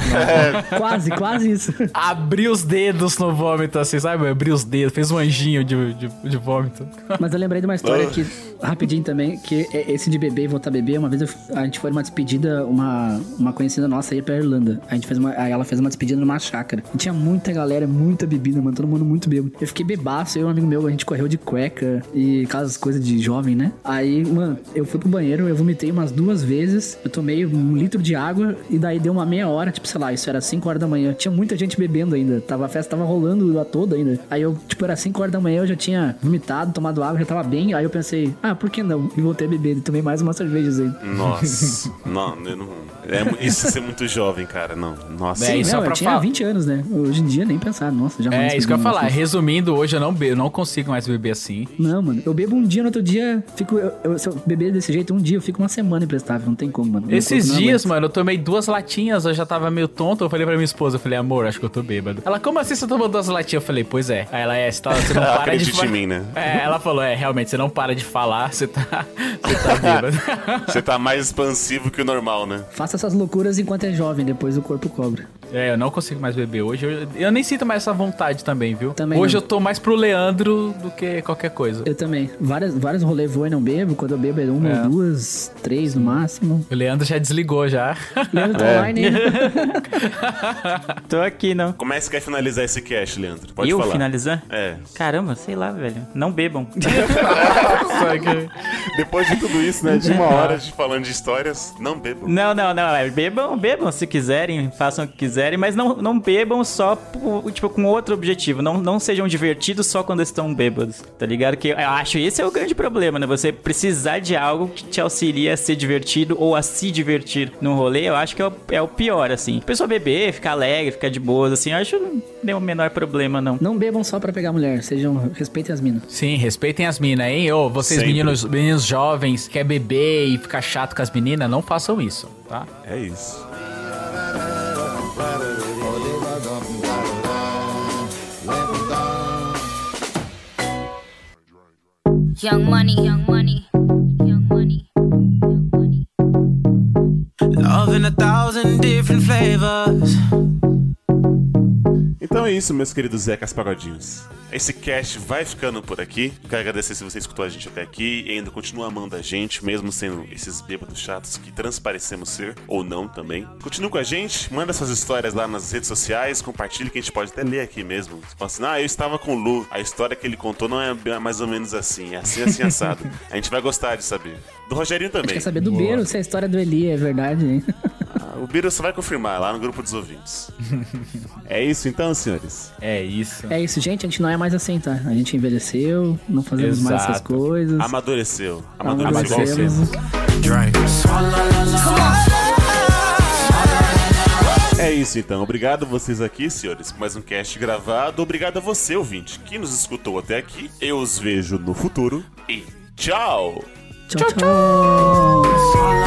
quase, quase isso. Abriu os dedos no vômito, assim, sabe? Abriu os dedos, fez um anjinho de, de, de vômito. Mas eu lembrei de uma história que, rapidinho também, que é esse de beber e voltar a beber. Uma vez eu- a gente foi numa despedida, uma, uma conhecida nossa ia pra Irlanda. A gente fez uma, aí ela fez uma despedida numa chácara. E tinha muita galera, muita bebida, mano, todo mundo muito bêbado. Eu fiquei bebaço, eu e um amigo meu, a gente correu de cueca e aquelas coisas de jovem, né? Aí, mano, eu fui pro banheiro, eu vomitei umas duas vezes, eu tomei um litro de água e daí deu uma meia hora, tipo, sei lá, isso era 5 horas da manhã. Tinha muita gente bebendo ainda, tava, a festa tava rolando lá toda ainda. Aí eu, tipo, era 5 horas da manhã, eu já tinha vomitado, tomado água, já tava bem. Aí eu pensei, ah, por que não? E voltei a beber e tomei mais umas cervejas aí. Nossa. não, eu não. É, isso é ser muito jovem, cara. Não. Nossa. Sim, não, eu tinha 20 anos, né? Hoje em dia nem pensar, nossa, jamais. É, isso que eu ia falar. mais. Resumindo, hoje eu não bebo, eu não consigo mais beber assim. Não, mano, eu bebo um dia, no outro dia, fico. Eu, eu- se eu beber desse jeito, um dia eu fico uma semana imprestável, não tem como, mano. Meu Esses dias, mano, eu tomei duas latinhas, eu já tava meio tonto. Eu falei pra minha esposa, eu falei, amor, acho que eu tô bêbado. Ela, como assim você tomou duas latinhas? Eu falei, pois é. Aí ela, é, você, tá, você não para de Acredite fa- em mim, né? É, ela falou, é, realmente, você não para de falar, você tá, você tá bêbado. Você tá mais expansivo que o normal, né? Faça essas loucuras enquanto é jovem, depois o corpo cobra. É, eu não consigo mais beber hoje. Eu, eu nem sinto mais essa vontade também, viu? Também hoje não. eu tô mais pro Leandro do que qualquer coisa. Eu também. Várias, vários rolês vou e não bebo. Quando eu bebo é uma É. ou duas, três no máximo. O Leandro já desligou já. Leandro tá É. online. Tô aqui, não. Como é que você quer finalizar esse cast, Leandro? Pode eu falar. finalizar? É. Caramba, sei lá, velho. Não bebam. Depois de tudo isso, né? De uma hora de falando de histórias, não bebam. Não, não, não. é, Bebam, bebam se quiserem, façam o que quiserem, mas não, não bebam só por- tipo, com outro objetivo. Não, não sejam divertidos só quando estão bêbados, tá ligado? Que eu acho esse é o grande problema, né? Você precisar de algo que te auxilia a ser divertido ou a se divertir no rolê, eu acho que é o, é o pior, assim. A pessoa beber, ficar alegre, ficar de boas, assim, eu acho que não tem o menor problema, não. Não bebam só pra pegar mulher, sejam. Respeitem as minas. Sim, respeitem as minas, hein? Ô, vocês Sempre. meninos, meninos jovens, quer beber e ficar chato com as meninas, não façam isso, tá? É isso. Young money, young money, young money. Young money. Love in a thousand different flavors. É isso, meus queridos Zecas Pagodinhos. Esse cast vai ficando por aqui. Quero agradecer se você escutou a gente até aqui e ainda continua amando a gente, mesmo sendo esses bêbados chatos que transparecemos ser, ou não também. Continue com a gente, manda suas histórias lá nas redes sociais, compartilhe que a gente pode até ler aqui mesmo. Você fala assim, ah, eu estava com o Lu, a história que ele contou não é mais ou menos assim, é assim, assim, assado. a gente vai gostar de saber. Do Rogerinho também. Quer saber do Beiro se a história do Eli é verdade, hein? O Biro só vai confirmar lá no grupo dos ouvintes. é isso então, senhores? É isso. É isso, gente. A gente não é mais assim, tá? A gente envelheceu, não fazemos mais essas Exato. coisas. Amadureceu. Amadureceu. Amadurecemos. É isso então. Obrigado vocês aqui, senhores, por mais um cast gravado. Obrigado a você, ouvinte, que nos escutou até aqui. Eu os vejo no futuro e tchau! Tchau, tchau. My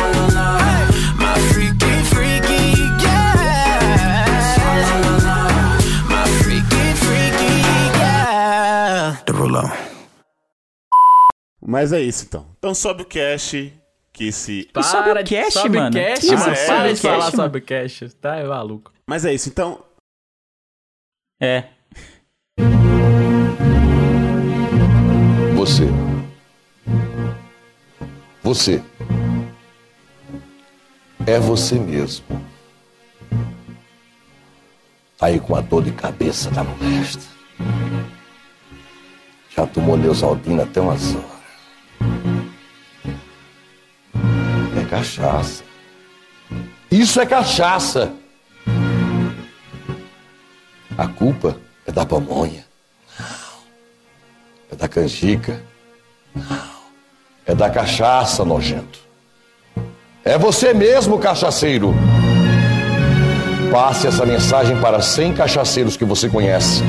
Mas é isso então. Então sobe o cast que se. E sobre o cash, sobe mano? Cash, Que mano. isso? Para de Sobre falar cash, mano? sobre cash. Tá, é maluco. Mas é isso então. É. Você. Você. É você mesmo. Tá aí com a dor de cabeça da molesta. Já tomou Neusaldina até umas horas. Cachaça. Isso é cachaça. A culpa é da pamonha. É da canjica. É da cachaça, nojento. É você mesmo, cachaceiro. Passe essa mensagem para 100 cachaceiros que você conhece.